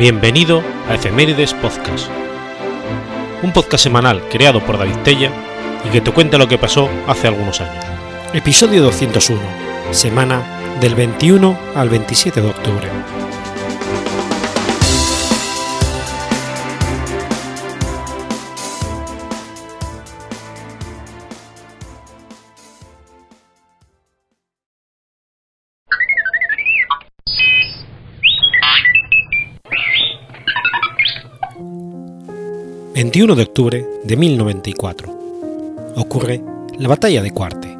Bienvenido a Efemérides Podcast, un podcast semanal creado por David Tella y que te cuenta lo que pasó hace algunos años. Episodio 201, semana del 21 al 27 de octubre. 21 de octubre de 1094. Ocurre la batalla de Cuarte.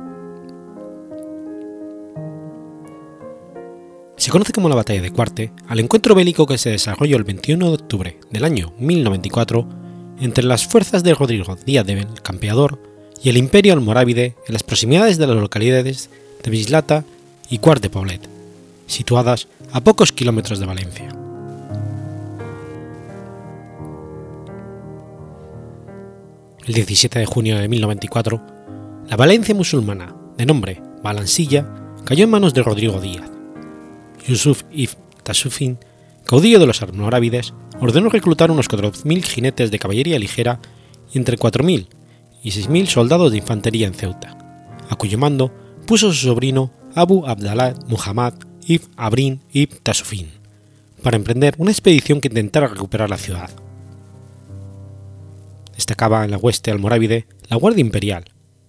Se conoce como la batalla de Cuarte al encuentro bélico que se desarrolló el 21 de octubre del año 1094 entre las fuerzas de Rodrigo Díaz de Campeador y el Imperio almorávide en las proximidades de las localidades de Mislata y Cuarte Poblet, situadas a pocos kilómetros de Valencia. El 17 de junio de 1094, la Valencia musulmana, de nombre Balansilla, cayó en manos de Rodrigo Díaz. Yusuf ibn Tasufin, caudillo de los almorávides, ordenó reclutar unos 4.000 jinetes de caballería ligera y entre 4.000 y 6.000 soldados de infantería en Ceuta, a cuyo mando puso su sobrino Abu Abdallah Muhammad ibn Abrin ibn Tasufin, para emprender una expedición que intentara recuperar la ciudad destacaba en la hueste almorávide la Guardia Imperial,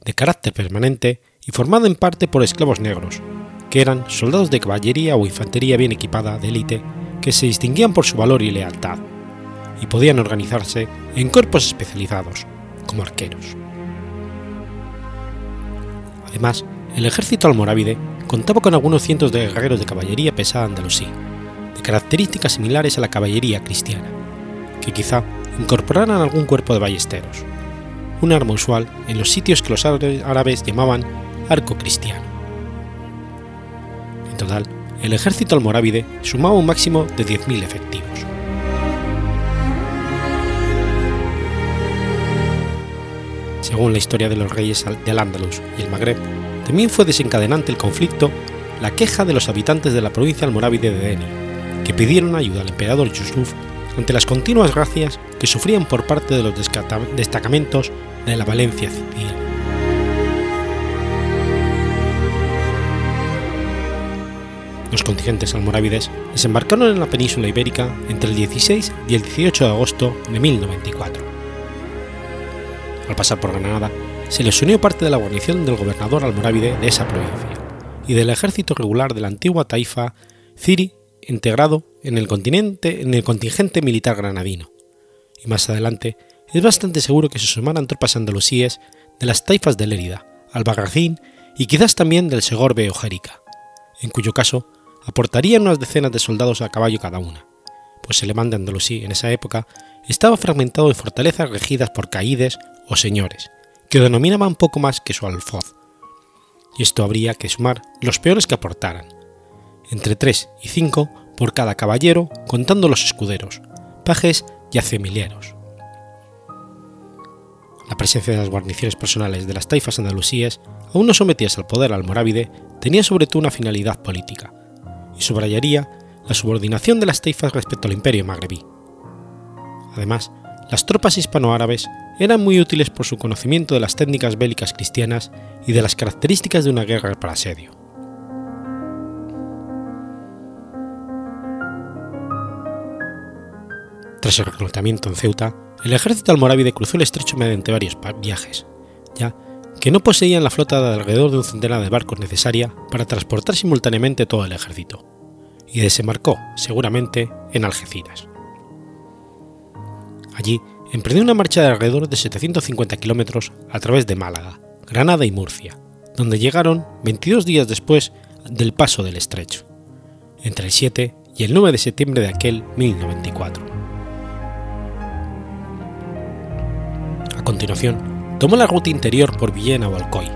de carácter permanente y formada en parte por esclavos negros, que eran soldados de caballería o infantería bien equipada de élite que se distinguían por su valor y lealtad, y podían organizarse en cuerpos especializados, como arqueros. Además, el ejército almorávide contaba con algunos cientos de guerreros de caballería pesada andalusí, de características similares a la caballería cristiana, que quizá incorporaran algún cuerpo de ballesteros, un arma usual en los sitios que los árabes llamaban arco cristiano. En total, el ejército almorávide sumaba un máximo de 10.000 efectivos. Según la historia de los reyes del Andalus y el Magreb, también fue desencadenante el conflicto la queja de los habitantes de la provincia almorávide de Deni, que pidieron ayuda al emperador Yusuf ante las continuas gracias que sufrían por parte de los destacamentos de la Valencia civil. Los contingentes almorávides desembarcaron en la península ibérica entre el 16 y el 18 de agosto de 1094. Al pasar por Granada, se les unió parte de la guarnición del gobernador almorávide de esa provincia y del ejército regular de la antigua taifa Ciri integrado en el, continente, en el contingente militar granadino, y más adelante es bastante seguro que se sumaran tropas andalusíes de las taifas de Lérida, Albarracín y quizás también del Segorbe o Jerica, en cuyo caso aportarían unas decenas de soldados a caballo cada una, pues el Leván de Andalusí en esa época estaba fragmentado en fortalezas regidas por caídes o señores, que denominaban poco más que su alfoz, y esto habría que sumar los peores que aportaran, entre 3 y 5 por cada caballero contando los escuderos, pajes y acemilieros. La presencia de las guarniciones personales de las taifas andalusíes, aún no sometidas al poder almorávide, tenía sobre todo una finalidad política, y subrayaría la subordinación de las taifas respecto al imperio magrebí. Además, las tropas hispanoárabes eran muy útiles por su conocimiento de las técnicas bélicas cristianas y de las características de una guerra para asedio. Tras el reclutamiento en Ceuta, el ejército almorávide cruzó el estrecho mediante varios viajes, ya que no poseían la flota de alrededor de un centenar de barcos necesaria para transportar simultáneamente todo el ejército, y desembarcó, seguramente, en Algeciras. Allí emprendió una marcha de alrededor de 750 kilómetros a través de Málaga, Granada y Murcia, donde llegaron 22 días después del paso del estrecho, entre el 7 y el 9 de septiembre de aquel 1094. A continuación, tomó la ruta interior por Villena o Alcoy,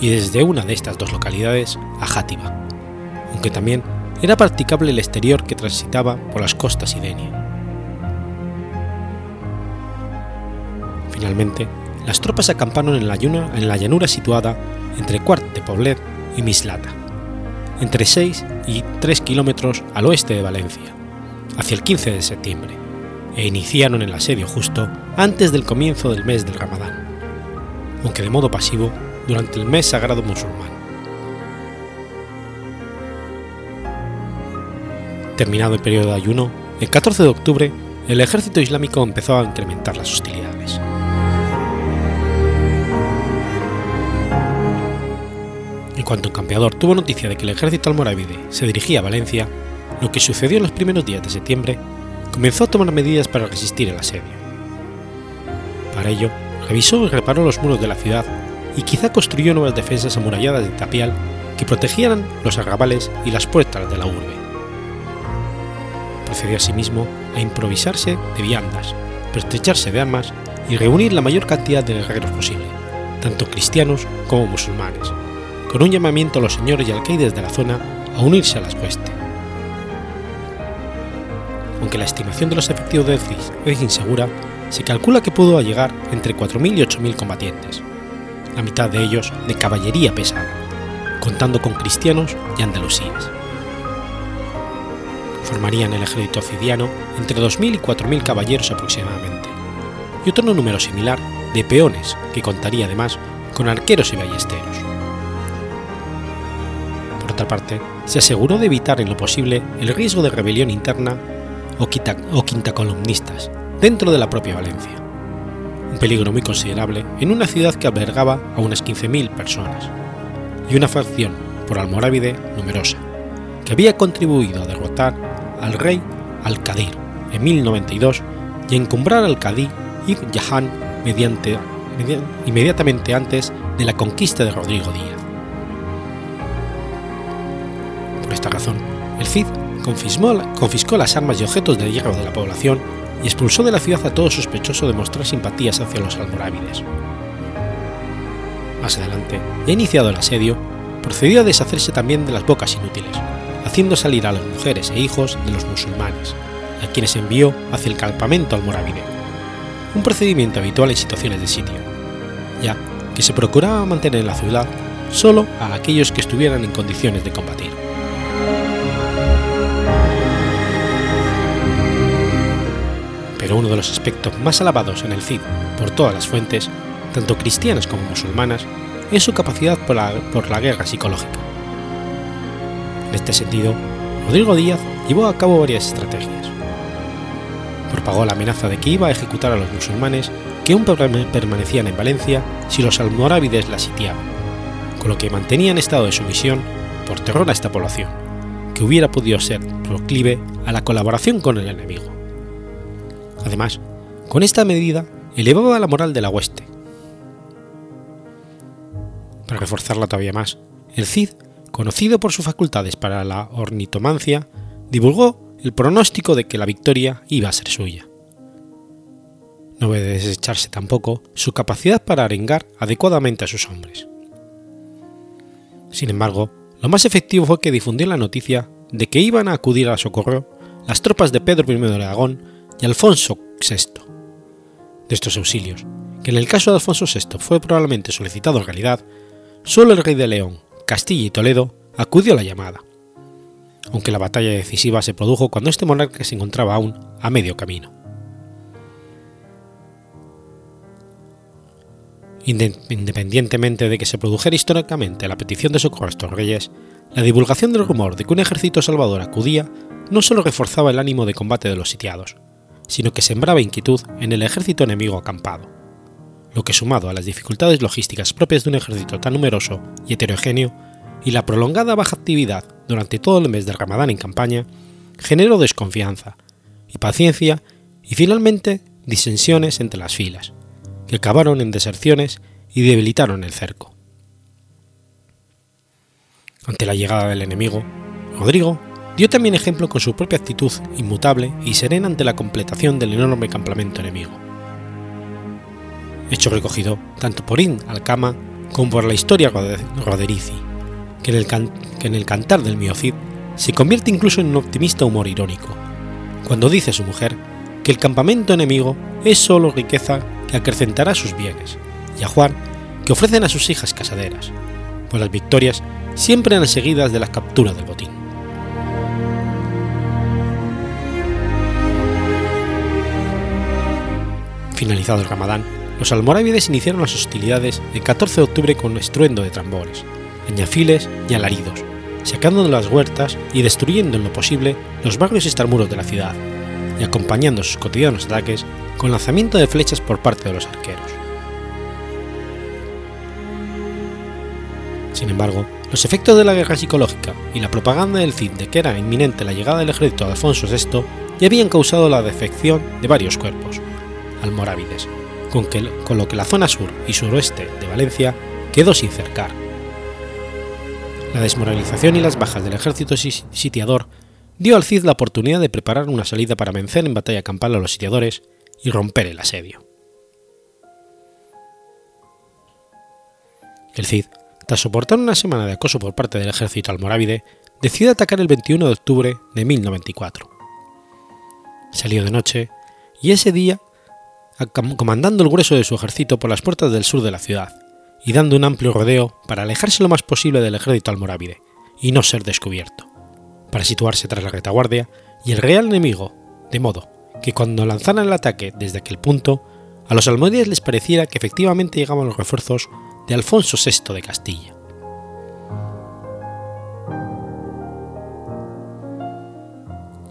y desde una de estas dos localidades a Játiva, aunque también era practicable el exterior que transitaba por las costas y Denia. Finalmente, las tropas acamparon en la, en la llanura situada entre Cuart de Poblet y Mislata, entre 6 y 3 kilómetros al oeste de Valencia, hacia el 15 de septiembre, e iniciaron el asedio justo antes del comienzo del mes del Ramadán, aunque de modo pasivo durante el mes sagrado musulmán. Terminado el periodo de ayuno, el 14 de octubre, el ejército islámico empezó a incrementar las hostilidades. En cuanto el campeador tuvo noticia de que el ejército almorávide se dirigía a Valencia, lo que sucedió en los primeros días de septiembre, comenzó a tomar medidas para resistir el asedio. Para ello, revisó y reparó los muros de la ciudad y quizá construyó nuevas defensas amuralladas de tapial que protegieran los arrabales y las puertas de la urbe. Procedió asimismo a improvisarse de viandas, pertrecharse de armas y reunir la mayor cantidad de guerreros posible, tanto cristianos como musulmanes, con un llamamiento a los señores y alcaides de la zona a unirse a las huestes. Aunque la estimación de los efectivos de CIS es insegura, se calcula que pudo llegar entre 4.000 y 8.000 combatientes, la mitad de ellos de caballería pesada, contando con cristianos y andalusíes. Formarían el ejército cidiano entre 2.000 y 4.000 caballeros aproximadamente, y otro número similar de peones que contaría además con arqueros y ballesteros. Por otra parte, se aseguró de evitar en lo posible el riesgo de rebelión interna o, quita, o dentro de la propia Valencia, un peligro muy considerable en una ciudad que albergaba a unas 15.000 personas, y una facción por almorávide numerosa, que había contribuido a derrotar al rey Al-Qadir en 1092 y a encumbrar al Cadí y Jahan inmediatamente antes de la conquista de Rodrigo Díaz. Por esta razón, el Cid confiscó, las armas y objetos de hierro de la población y expulsó de la ciudad a todo sospechoso de mostrar simpatías hacia los almorávides. Más adelante, ya iniciado el asedio, procedió a deshacerse también de las bocas inútiles, haciendo salir a las mujeres e hijos de los musulmanes, a quienes envió hacia el campamento almorávide, un procedimiento habitual en situaciones de sitio, ya que se procuraba mantener en la ciudad solo a aquellos que estuvieran en condiciones de combatir. Pero uno de los aspectos más alabados en el Cid por todas las fuentes, tanto cristianas como musulmanas, es su capacidad por la, guerra psicológica. En este sentido, Rodrigo Díaz llevó a cabo varias estrategias. Propagó la amenaza de que iba a ejecutar a los musulmanes que aún permanecían en Valencia si los almorávides la sitiaban, con lo que mantenía en estado de sumisión por terror a esta población, que hubiera podido ser proclive a la colaboración con el enemigo. Además, con esta medida elevaba la moral de la hueste. Para reforzarla todavía más, el Cid, conocido por sus facultades para la ornitomancia, divulgó el pronóstico de que la victoria iba a ser suya. No debe desecharse tampoco su capacidad para arengar adecuadamente a sus hombres. Sin embargo, lo más efectivo fue que difundió la noticia de que iban a acudir a socorro las tropas de Pedro I de Aragón y Alfonso VI. De estos auxilios, que en el caso de Alfonso VI fue probablemente solicitado en realidad, solo el rey de León, Castilla y Toledo acudió a la llamada, aunque la batalla decisiva se produjo cuando este monarca se encontraba aún a medio camino. Independientemente de que se produjera históricamente la petición de socorro a estos reyes, la divulgación del rumor de que un ejército salvador acudía no solo reforzaba el ánimo de combate de los sitiados, sino que sembraba inquietud en el ejército enemigo acampado, lo que sumado a las dificultades logísticas propias de un ejército tan numeroso y heterogéneo, y la prolongada baja actividad durante todo el mes de Ramadán en campaña, generó desconfianza, y paciencia y finalmente disensiones entre las filas, que acabaron en deserciones y debilitaron el cerco. Ante la llegada del enemigo, Rodrigo dio también ejemplo con su propia actitud inmutable y serena ante la completación del enorme campamento enemigo. Hecho recogido tanto por Ibn al-Kama como por la historia roderici, que en, el cantar del Miocid se convierte incluso en un optimista humor irónico, cuando dice a su mujer que el campamento enemigo es solo riqueza que acrecentará sus bienes, y a Juan que ofrecen a sus hijas casaderas, pues las victorias siempre eran seguidas de la captura del botín. Finalizado el Ramadán, los almorávides iniciaron las hostilidades el 14 de octubre con estruendo de tambores, añafiles y alaridos, sacando de las huertas y destruyendo en lo posible los barrios extramuros de la ciudad, y acompañando sus cotidianos ataques con lanzamiento de flechas por parte de los arqueros. Sin embargo, los efectos de la guerra psicológica y la propaganda del Cid de que era inminente la llegada del ejército de Alfonso VI ya habían causado la defección de varios cuerpos, almorávides, con, con lo que la zona sur y suroeste de Valencia quedó sin cercar. La desmoralización y las bajas del ejército sitiador dio al Cid la oportunidad de preparar una salida para vencer en batalla campal a los sitiadores y romper el asedio. El Cid tras soportar una semana de acoso por parte del ejército almorávide, decidió atacar el 21 de octubre de 1094. Salió de noche y ese día comandando el grueso de su ejército por las puertas del sur de la ciudad y dando un amplio rodeo para alejarse lo más posible del ejército almorávide y no ser descubierto, para situarse tras la retaguardia y el real enemigo, de modo que cuando lanzaran el ataque desde aquel punto, a los almorávides les pareciera que efectivamente llegaban los refuerzos de Alfonso VI de Castilla.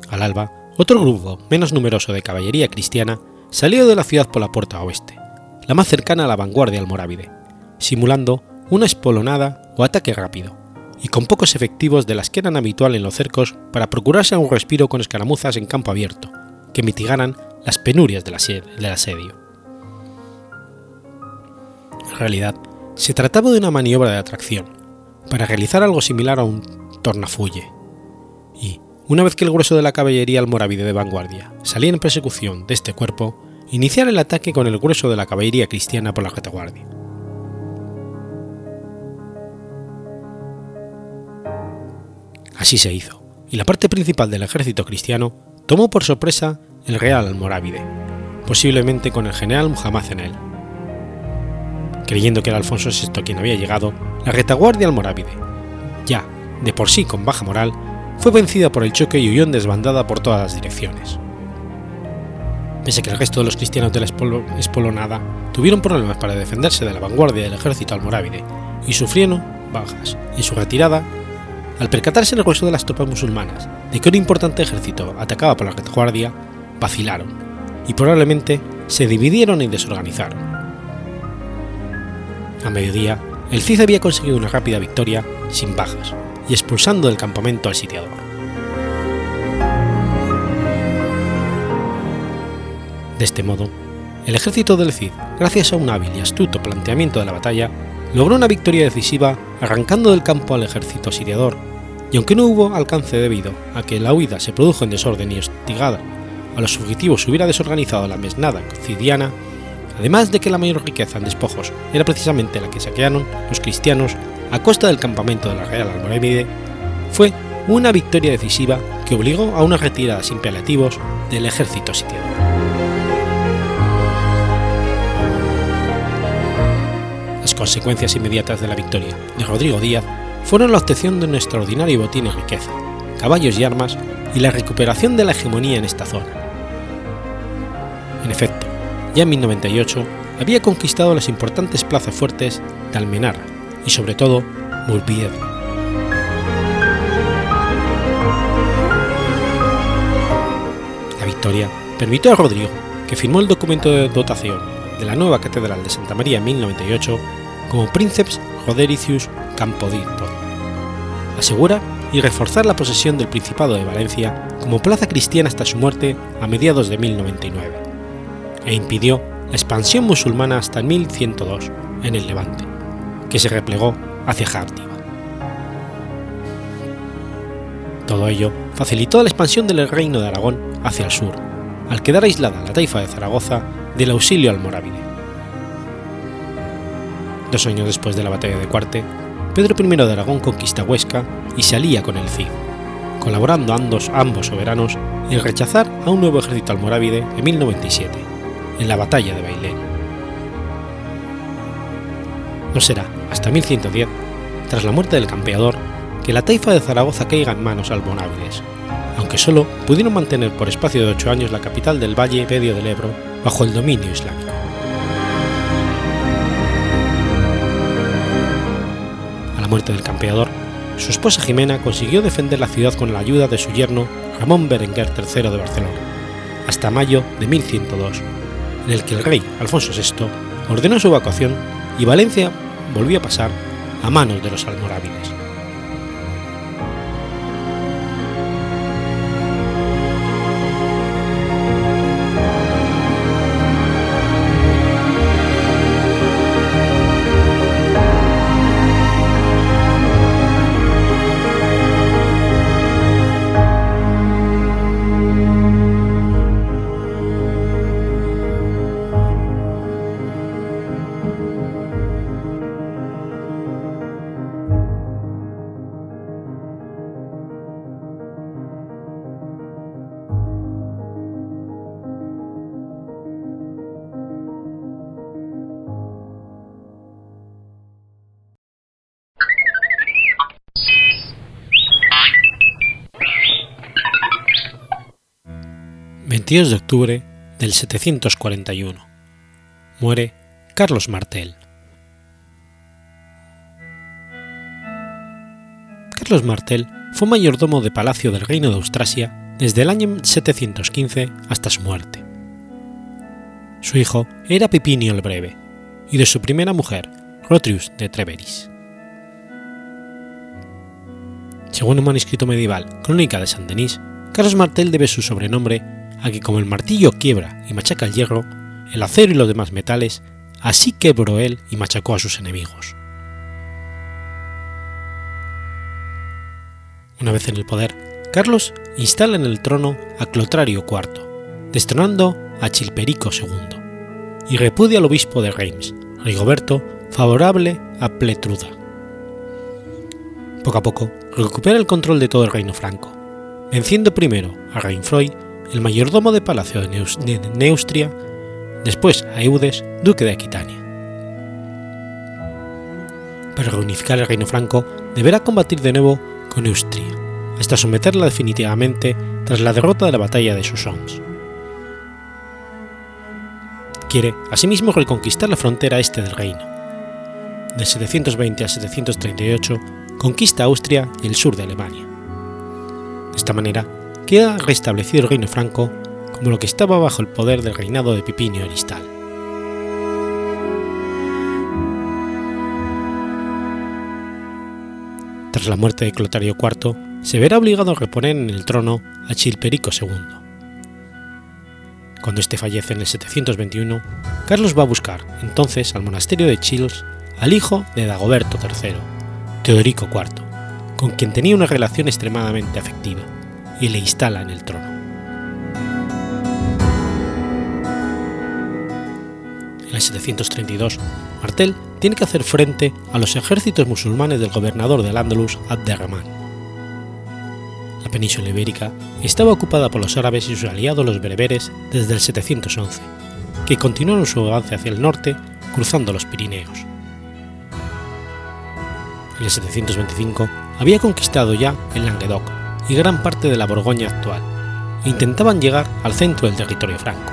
Al alba, otro grupo menos numeroso de caballería cristiana salió de la ciudad por la puerta oeste, la más cercana a la vanguardia almorávide, simulando una espolonada o ataque rápido, y con pocos efectivos de las que eran habitual en los cercos para procurarse un respiro con escaramuzas en campo abierto, que mitigaran las penurias del asedio. En realidad, se trataba de una maniobra de atracción, para realizar algo similar a un tornafulle, y, una vez que el grueso de la caballería almorávide de vanguardia salía en persecución de este cuerpo, iniciar el ataque con el grueso de la caballería cristiana por la retaguardia. Así se hizo, y la parte principal del ejército cristiano tomó por sorpresa el Real Almorávide, posiblemente con el general Muhammad en él creyendo que era Alfonso VI quien había llegado, la retaguardia almorávide, ya de por sí con baja moral, fue vencida por el choque y huyó en desbandada por todas las direcciones. Pese a que el resto de los cristianos de la espolonada tuvieron problemas para defenderse de la vanguardia del ejército almorávide y sufrieron bajas. En su retirada, al percatarse el grueso de las tropas musulmanas de que un importante ejército atacaba por la retaguardia, vacilaron y probablemente se dividieron y desorganizaron. A mediodía, el Cid había conseguido una rápida victoria, sin bajas, y expulsando del campamento al sitiador. De este modo, el ejército del Cid, gracias a un hábil y astuto planteamiento de la batalla, logró una victoria decisiva arrancando del campo al ejército sitiador, y aunque no hubo alcance debido a que la huida se produjo en desorden y hostigada a los fugitivos hubiera desorganizado la mesnada cidiana, además de que la mayor riqueza en despojos era precisamente la que saquearon los cristianos a costa del campamento de la Real Almorávide, fue una victoria decisiva que obligó a una retirada sin paliativos del ejército sitiador. Las consecuencias inmediatas de la victoria de Rodrigo Díaz fueron la obtención de un extraordinario botín de riqueza, caballos y armas y la recuperación de la hegemonía en esta zona. En efecto, ya en 1098 había conquistado las importantes plazas fuertes de Almenara y sobre todo Mulpiedra. La victoria permitió a Rodrigo, que firmó el documento de dotación de la nueva Catedral de Santa María en 1098, como Princeps Rodericius Campodictor, asegurar y reforzar la posesión del Principado de Valencia como plaza cristiana hasta su muerte a mediados de 1099 e impidió la expansión musulmana hasta 1102 en el Levante, que se replegó hacia Jártiva. Todo ello facilitó la expansión del reino de Aragón hacia el sur, al quedar aislada la taifa de Zaragoza del auxilio almorávide. Dos años después de la batalla de Cuarte, Pedro I de Aragón conquista Huesca y se alía con el Cid, colaborando ambos, ambos soberanos en rechazar a un nuevo ejército almorávide en 1097 en la batalla de Bailén. No será hasta 1110, tras la muerte del campeador, que la taifa de Zaragoza caiga en manos almonáviles, aunque solo pudieron mantener por espacio de ocho años la capital del valle medio del Ebro bajo el dominio islámico. A la muerte del campeador, su esposa Jimena consiguió defender la ciudad con la ayuda de su yerno Ramón Berenguer III de Barcelona, hasta mayo de 1102, en el que el rey Alfonso VI ordenó su evacuación y Valencia volvió a pasar a manos de los almorávides. 22 de octubre del 741. Muere Carlos Martel. Carlos Martel fue mayordomo de palacio del Reino de Austrasia desde el año 715 hasta su muerte. Su hijo era Pipinio el Breve, y de su primera mujer, Rotrius de Treveris. Según un manuscrito medieval, Crónica de San Denis, Carlos Martel debe su sobrenombre a que como el martillo quiebra y machaca el hierro, el acero y los demás metales, así quebró él y machacó a sus enemigos. Una vez en el poder, Carlos instala en el trono a Clotario IV, destronando a Chilperico II, y repudia al obispo de Reims, Rigoberto, favorable a Pletruda. Poco a poco recupera el control de todo el reino franco, venciendo primero a Reinfroy el mayordomo de palacio de, Neustria, después a Eudes, duque de Aquitania. Para reunificar el reino franco, deberá combatir de nuevo con Neustria, hasta someterla definitivamente tras la derrota de la batalla de Soissons. Quiere asimismo reconquistar la frontera este del reino. De 720 a 738 conquista Austria y el sur de Alemania. De esta manera queda restablecido el reino franco como lo que estaba bajo el poder del reinado de Pipinio Aristal. Tras la muerte de Clotario IV, se verá obligado a reponer en el trono a Chilperico II. Cuando este fallece en el 721, Carlos va a buscar entonces al monasterio de Chils al hijo de Dagoberto III, Teodorico IV, con quien tenía una relación extremadamente afectiva y le instala en el trono. En el 732, Martel tiene que hacer frente a los ejércitos musulmanes del gobernador del Andalus, Abderrahman. La península ibérica estaba ocupada por los árabes y sus aliados los bereberes desde el 711, que continuaron su avance hacia el norte cruzando los Pirineos. En el 725 había conquistado ya el Languedoc, y gran parte de la Borgoña actual, e intentaban llegar al centro del territorio franco.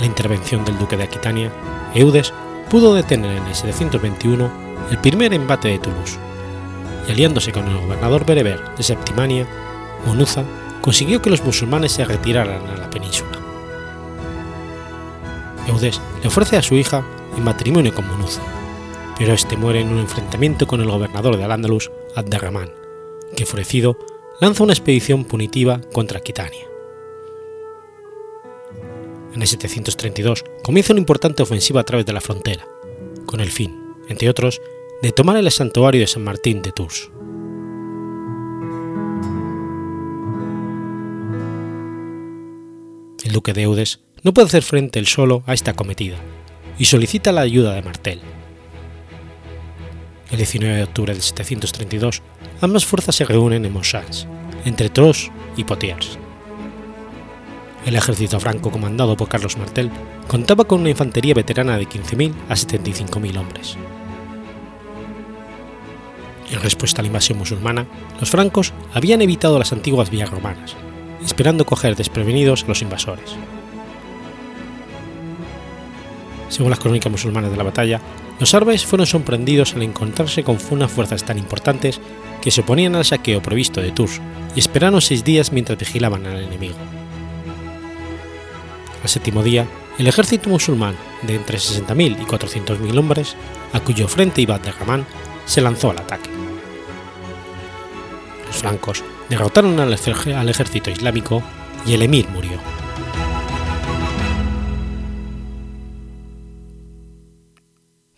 La intervención del duque de Aquitania, Eudes, pudo detener en el 721 el primer embate de Toulouse, y aliándose con el gobernador bereber de Septimania, Monuza consiguió que los musulmanes se retiraran a la península. Eudes le ofrece a su hija en matrimonio con Monuza, pero este muere en un enfrentamiento con el gobernador de Al-Ándalus, Abderrahman, que enfurecido lanza una expedición punitiva contra Aquitania. En el 732 comienza una importante ofensiva a través de la frontera, con el fin, entre otros, de tomar el santuario de San Martín de Tours. El duque de Eudes no puede hacer frente él solo a esta cometida y solicita la ayuda de Martel, el 19 de octubre del 732, ambas fuerzas se reúnen en Montchalin, entre Tros y Potiers. El ejército franco comandado por Carlos Martel contaba con una infantería veterana de 15.000 a 75.000 hombres. En respuesta a la invasión musulmana, los francos habían evitado las antiguas vías romanas esperando coger desprevenidos a los invasores. Según las crónicas musulmanas de la batalla, los árabes fueron sorprendidos al encontrarse con unas fuerzas tan importantes que se oponían al saqueo previsto de Tours y esperaron seis días mientras vigilaban al enemigo. Al séptimo día, el ejército musulmán de entre 60.000 y 400.000 hombres, a cuyo frente iba de Rahman, se lanzó al ataque. Los francos derrotaron al ejército islámico y el emir murió.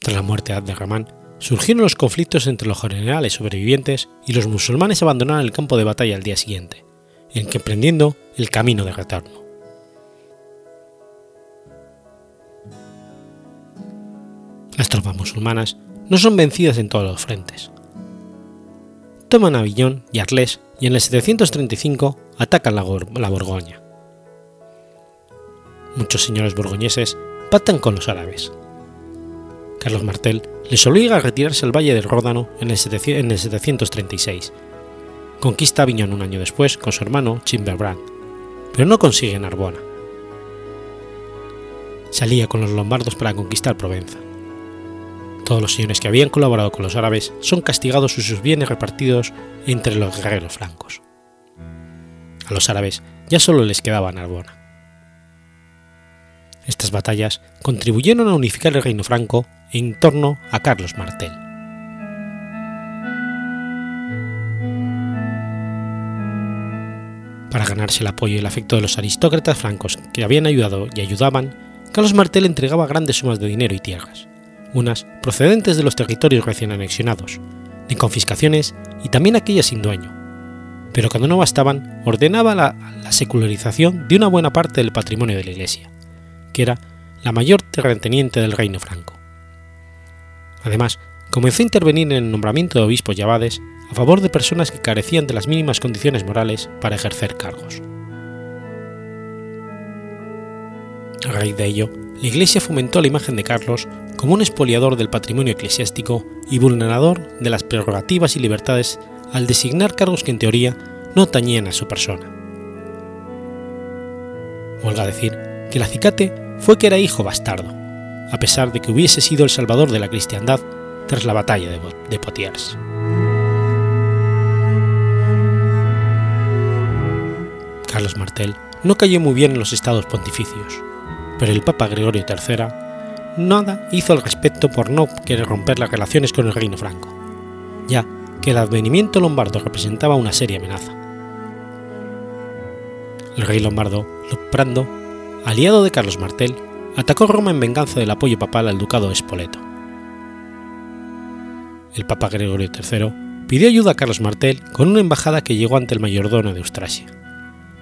Tras la muerte de Abderrahman, surgieron los conflictos entre los generales sobrevivientes y los musulmanes abandonaron el campo de batalla al día siguiente, en que emprendiendo el camino de retorno. Las tropas musulmanas no son vencidas en todos los frentes. Toman Avillón y Arles y en el 735 atacan la, la Borgoña. Muchos señores borgoñeses pactan con los árabes. Carlos Martel les obliga a retirarse al valle del Ródano en el, 736. Conquista Aviñón un año después con su hermano Chimberbrand, pero no consigue Narbona. Salía con los lombardos para conquistar Provenza. Todos los señores que habían colaborado con los árabes son castigados y sus bienes repartidos entre los guerreros francos. A los árabes ya solo les quedaba Narbona. Estas batallas contribuyeron a unificar el reino franco en torno a Carlos Martel. Para ganarse el apoyo y el afecto de los aristócratas francos que habían ayudado y ayudaban, Carlos Martel entregaba grandes sumas de dinero y tierras, unas procedentes de los territorios recién anexionados, de confiscaciones y también aquellas sin dueño. Pero cuando no bastaban, ordenaba la, la secularización de una buena parte del patrimonio de la Iglesia, que era la mayor terrateniente del reino franco. Además, comenzó a intervenir en el nombramiento de obispos y abades a favor de personas que carecían de las mínimas condiciones morales para ejercer cargos. A raíz de ello, la Iglesia fomentó la imagen de Carlos como un expoliador del patrimonio eclesiástico y vulnerador de las prerrogativas y libertades al designar cargos que en teoría no tañían a su persona. Huelga decir que el acicate fue que era hijo bastardo, a pesar de que hubiese sido el salvador de la cristiandad tras la batalla de Poitiers. Carlos Martel no cayó muy bien en los estados pontificios, pero el Papa Gregorio III nada hizo al respecto por no querer romper las relaciones con el reino franco, ya que el advenimiento lombardo representaba una seria amenaza. El rey lombardo, Luprando, aliado de Carlos Martel, atacó Roma en venganza del apoyo papal al ducado de Spoleto. El Papa Gregorio III pidió ayuda a Carlos Martel con una embajada que llegó ante el mayordomo de Austrasia,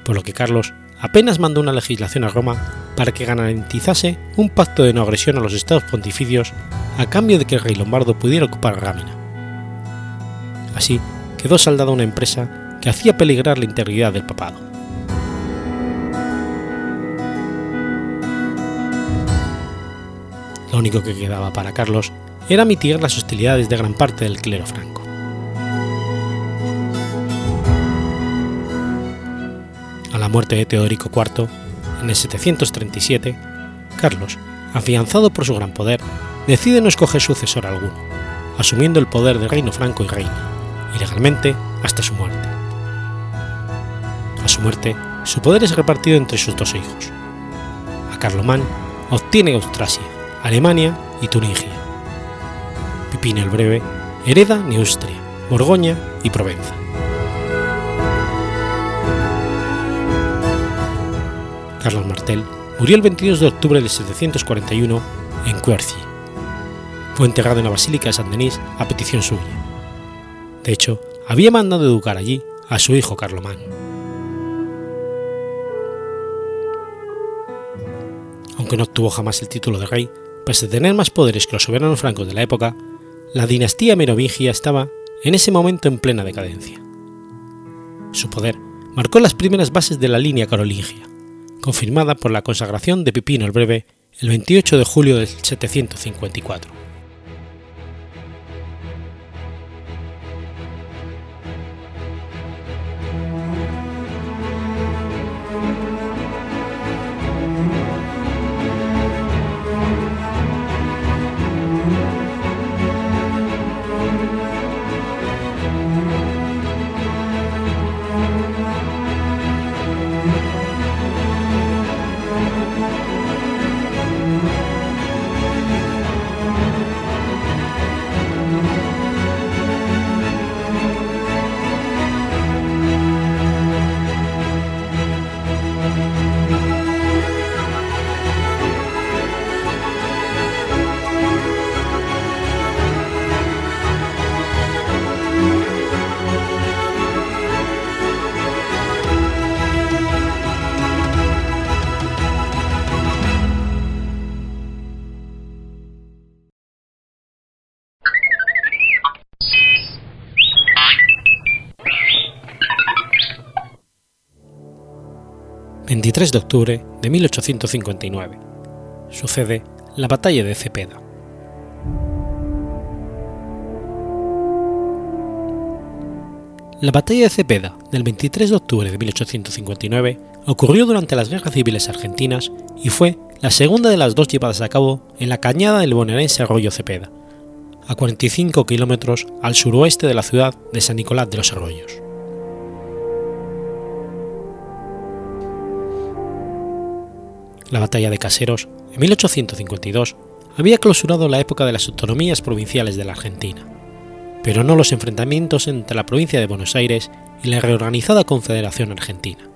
por lo que Carlos apenas mandó una legislación a Roma para que garantizase un pacto de no agresión a los estados pontificios a cambio de que el rey lombardo pudiera ocupar Rámina. Así quedó saldada una empresa que hacía peligrar la integridad del papado. Lo único que quedaba para Carlos era mitigar las hostilidades de gran parte del clero franco. A la muerte de Teodorico IV, en el 737, Carlos, afianzado por su gran poder, decide no escoger sucesor alguno, asumiendo el poder del reino franco y reina, ilegalmente hasta su muerte. A su muerte, su poder es repartido entre sus dos hijos. A Carlomán obtiene Austrasia, Alemania y Turingia. Pipino el Breve hereda Neustria, Borgoña y Provenza. Carlos Martel murió el 22 de octubre de 741 en Quercy. Fue enterrado en la Basílica de Saint-Denis a petición suya. De hecho, había mandado educar allí a su hijo Carlomán. Aunque no obtuvo jamás el título de rey, pese a tener más poderes que los soberanos francos de la época, la dinastía merovingia estaba en ese momento en plena decadencia. Su poder marcó las primeras bases de la línea carolingia, confirmada por la consagración de Pipino el Breve el 28 de julio del 754. 23 de octubre de 1859. Sucede la batalla de Cepeda. La batalla de Cepeda del 23 de octubre de 1859 ocurrió durante las guerras civiles argentinas y fue la segunda de las dos llevadas a cabo en la cañada del bonaerense Arroyo Cepeda, a 45 kilómetros al suroeste de la ciudad de San Nicolás de los Arroyos. La batalla de Caseros, en 1852, había clausurado la época de las autonomías provinciales de la Argentina pero no los enfrentamientos entre la provincia de Buenos Aires y la reorganizada Confederación Argentina.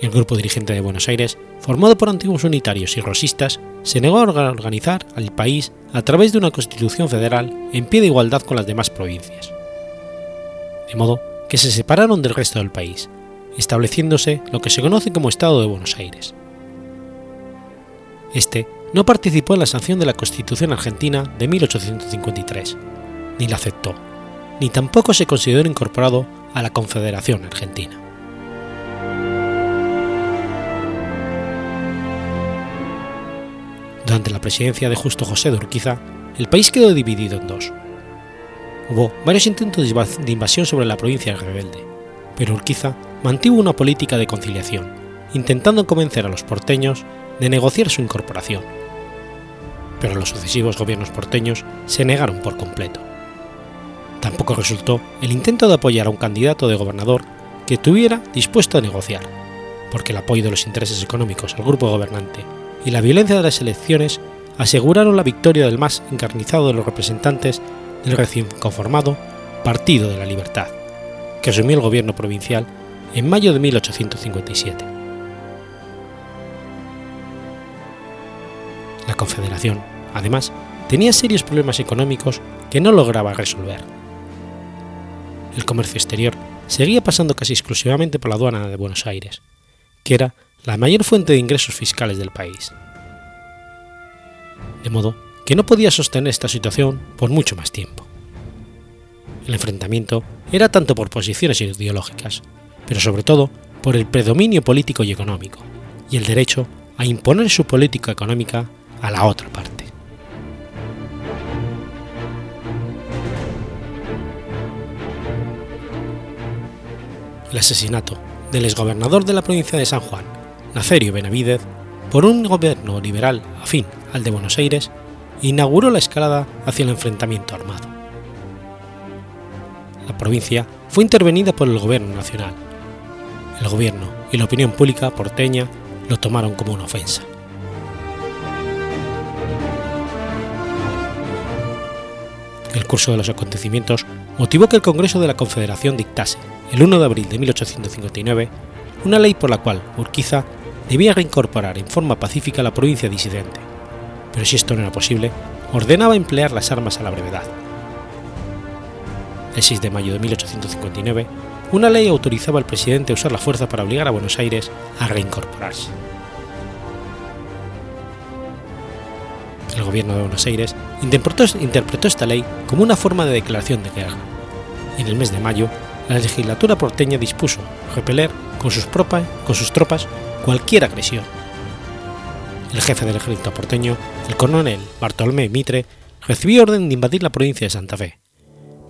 El grupo dirigente de Buenos Aires, formado por antiguos unitarios y rosistas, se negó a organizar al país a través de una constitución federal en pie de igualdad con las demás provincias. De modo que se separaron del resto del país, estableciéndose lo que se conoce como Estado de Buenos Aires. Este no participó en la sanción de la Constitución argentina de 1853, ni la aceptó, ni tampoco se consideró incorporado a la Confederación Argentina. Durante la presidencia de Justo José de Urquiza, el país quedó dividido en dos. Hubo varios intentos de invasión sobre la provincia rebelde, pero Urquiza mantuvo una política de conciliación, intentando convencer a los porteños de negociar su incorporación pero los sucesivos gobiernos porteños se negaron por completo. Tampoco resultó el intento de apoyar a un candidato de gobernador que estuviera dispuesto a negociar, porque el apoyo de los intereses económicos al grupo gobernante y la violencia de las elecciones aseguraron la victoria del más encarnizado de los representantes del recién conformado Partido de la Libertad, que asumió el gobierno provincial en mayo de 1857. La Confederación, además, tenía serios problemas económicos que no lograba resolver. El comercio exterior seguía pasando casi exclusivamente por la aduana de Buenos Aires, que era la mayor fuente de ingresos fiscales del país. De modo que no podía sostener esta situación por mucho más tiempo. El enfrentamiento era tanto por posiciones ideológicas, pero sobre todo por el predominio político y económico, y el derecho a imponer su política económica a la otra parte. El asesinato del exgobernador de la provincia de San Juan, Nacerio Benavidez, por un gobierno liberal afín al de Buenos Aires, inauguró la escalada hacia el enfrentamiento armado. La provincia fue intervenida por el gobierno nacional. El gobierno y la opinión pública porteña lo tomaron como una ofensa. El curso de los acontecimientos motivó que el Congreso de la Confederación dictase, el 1 de abril de 1859, una ley por la cual Urquiza debía reincorporar en forma pacífica la provincia disidente, pero si esto no era posible, ordenaba emplear las armas a la brevedad. El 6 de mayo de 1859, una ley autorizaba al presidente a usar la fuerza para obligar a Buenos Aires a reincorporarse. el gobierno de Buenos Aires interpretó, esta ley como una forma de declaración de guerra, en el mes de mayo la legislatura porteña dispuso repeler con sus, con sus tropas cualquier agresión. El jefe del ejército porteño, el coronel Bartolomé Mitre, recibió orden de invadir la provincia de Santa Fe,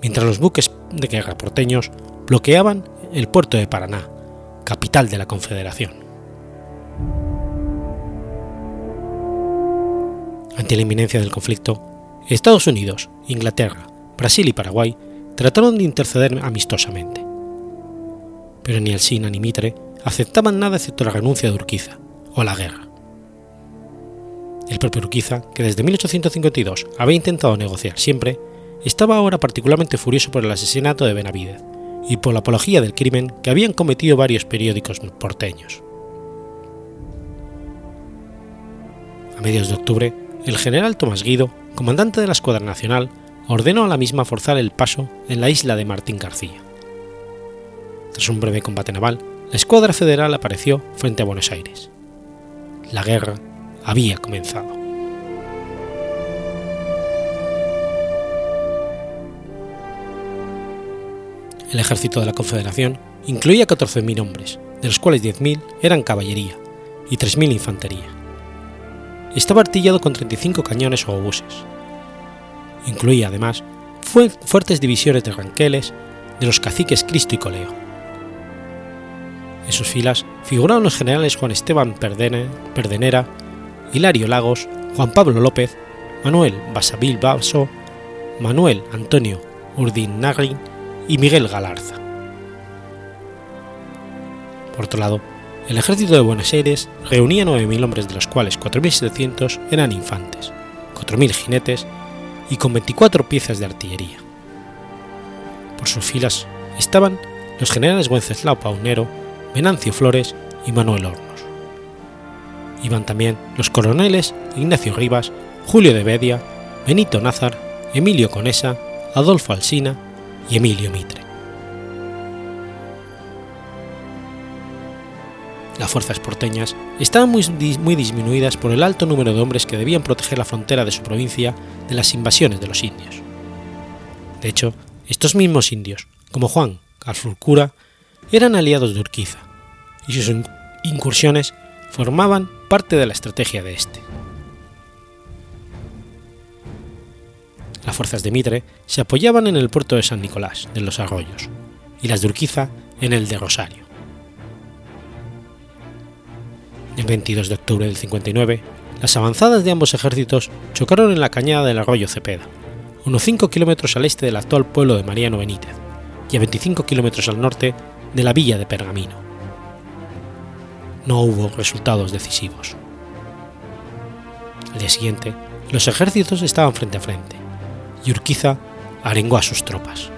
mientras los buques de guerra porteños bloqueaban el puerto de Paraná, capital de la Confederación. Ante la inminencia del conflicto, Estados Unidos, Inglaterra, Brasil y Paraguay trataron de interceder amistosamente. Pero ni Alsina ni Mitre aceptaban nada excepto la renuncia de Urquiza o la guerra. El propio Urquiza, que desde 1852 había intentado negociar siempre, estaba ahora particularmente furioso por el asesinato de Benavidez y por la apología del crimen que habían cometido varios periódicos porteños. A mediados de octubre, el general Tomás Guido, comandante de la Escuadra Nacional, ordenó a la misma forzar el paso en la isla de Martín García. Tras un breve combate naval, la Escuadra Federal apareció frente a Buenos Aires. La guerra había comenzado. El ejército de la Confederación incluía 14.000 hombres, de los cuales 10.000 eran caballería y 3.000 infantería. Estaba artillado con 35 cañones o obuses. Incluía además fuertes divisiones de ranqueles de los caciques Cristo y Coleo. En sus filas figuraron los generales Juan Esteban Perdenera, Hilario Lagos, Juan Pablo López, Manuel Basabil Baso, Manuel Antonio Urdin-Nagrin y Miguel Galarza. Por otro lado, el ejército de Buenos Aires reunía 9.000 hombres de los cuales 4.700 eran infantes, 4.000 jinetes y con 24 piezas de artillería. Por sus filas estaban los generales Wenceslao Paunero, Venancio Flores y Manuel Hornos. Iban también los coroneles Ignacio Rivas, Julio de Bedia, Benito Nazar, Emilio Conesa, Adolfo Alsina y Emilio Mitre. Las fuerzas porteñas estaban muy, muy, disminuidas por el alto número de hombres que debían proteger la frontera de su provincia de las invasiones de los indios. De hecho, estos mismos indios, como Juan Alfurcura, eran aliados de Urquiza, y sus incursiones formaban parte de la estrategia de este. Las fuerzas de Mitre se apoyaban en el puerto de San Nicolás de los Arroyos y las de Urquiza en el de Rosario. El 22 de octubre del 59, las avanzadas de ambos ejércitos chocaron en la cañada del arroyo Cepeda, unos 5 kilómetros al este del actual pueblo de Mariano Benítez y a 25 kilómetros al norte de la villa de Pergamino. No hubo resultados decisivos. Al día siguiente, los ejércitos estaban frente a frente, y Urquiza arengó a sus tropas.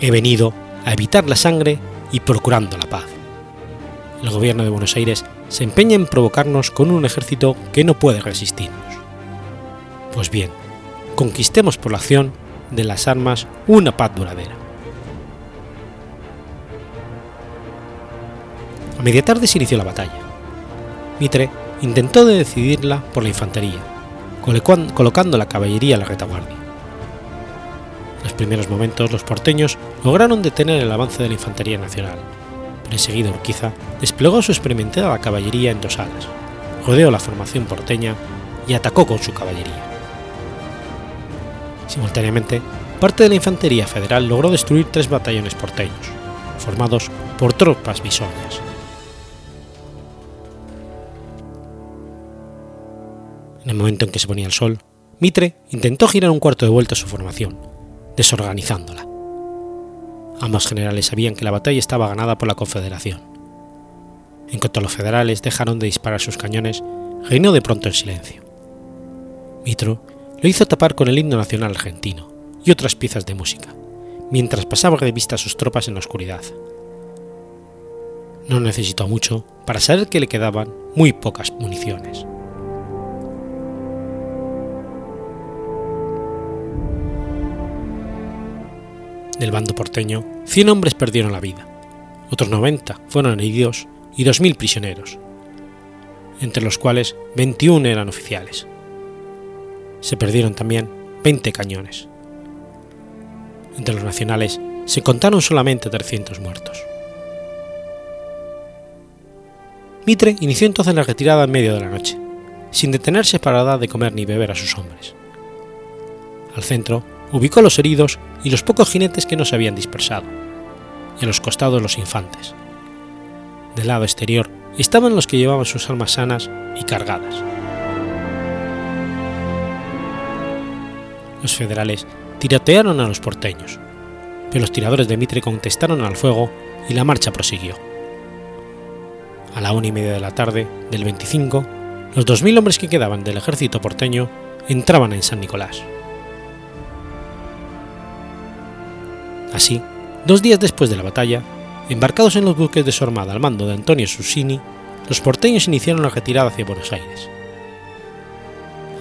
He venido a evitar la sangre y procurando la paz el gobierno de Buenos Aires se empeña en provocarnos con un ejército que no puede resistirnos. Pues bien, conquistemos por la acción de las armas una paz duradera. A media tarde se inició la batalla. Mitre intentó decidirla por la infantería, colocando la caballería a la retaguardia. En los primeros momentos los porteños lograron detener el avance de la infantería nacional, Enseguida Urquiza desplegó su experimentada caballería en dos alas, rodeó la formación porteña y atacó con su caballería. Simultáneamente, parte de la infantería federal logró destruir tres batallones porteños, formados por tropas bisoñas. En el momento en que se ponía el sol, Mitre intentó girar un cuarto de vuelta a su formación, desorganizándola. Ambos generales sabían que la batalla estaba ganada por la Confederación. En cuanto los federales dejaron de disparar sus cañones, reinó de pronto el silencio. Mitro lo hizo tapar con el himno nacional argentino y otras piezas de música, mientras pasaba de vista a sus tropas en la oscuridad. No necesitó mucho para saber que le quedaban muy pocas municiones. Del bando porteño, 100 hombres perdieron la vida, otros 90 fueron heridos y 2.000 prisioneros, entre los cuales 21 eran oficiales. Se perdieron también 20 cañones. Entre los nacionales se contaron solamente 300 muertos. Mitre inició entonces la retirada en medio de la noche, sin detenerse para dar de comer ni beber a sus hombres. Al centro ubicó los heridos y los pocos jinetes que no se habían dispersado, y a los costados los infantes. Del lado exterior estaban los que llevaban sus armas sanas y cargadas. Los federales tirotearon a los porteños, pero los tiradores de Mitre contestaron al fuego y la marcha prosiguió. A la una y media de la tarde del 25, los 2.000 hombres que quedaban del ejército porteño entraban en San Nicolás. Así, dos días después de la batalla, embarcados en los buques de su armada al mando de Antonio Susini, los porteños iniciaron la retirada hacia Buenos Aires.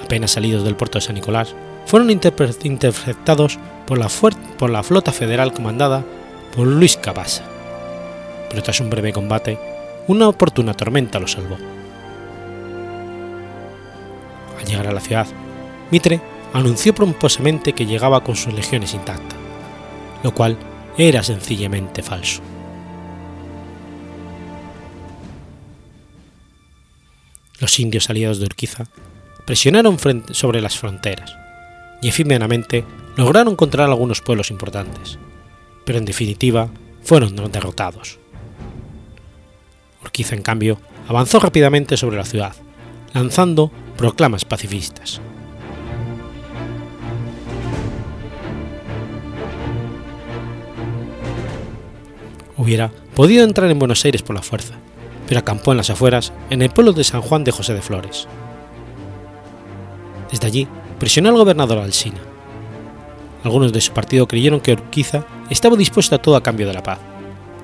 Apenas salidos del puerto de San Nicolás, fueron interceptados por la, flota federal comandada por Luis Cabasa, pero tras un breve combate, una oportuna tormenta los salvó. Al llegar a la ciudad, Mitre anunció pomposamente que llegaba con sus legiones intactas lo cual era sencillamente falso. Los indios aliados de Urquiza presionaron sobre las fronteras y efímeramente lograron controlar algunos pueblos importantes, pero en definitiva fueron derrotados. Urquiza, en cambio, avanzó rápidamente sobre la ciudad, lanzando proclamas pacifistas. Hubiera podido entrar en Buenos Aires por la fuerza, pero acampó en las afueras, en el pueblo de San Juan de José de Flores. Desde allí presionó al gobernador Alsina. Algunos de su partido creyeron que Urquiza estaba dispuesto a todo a cambio de la paz,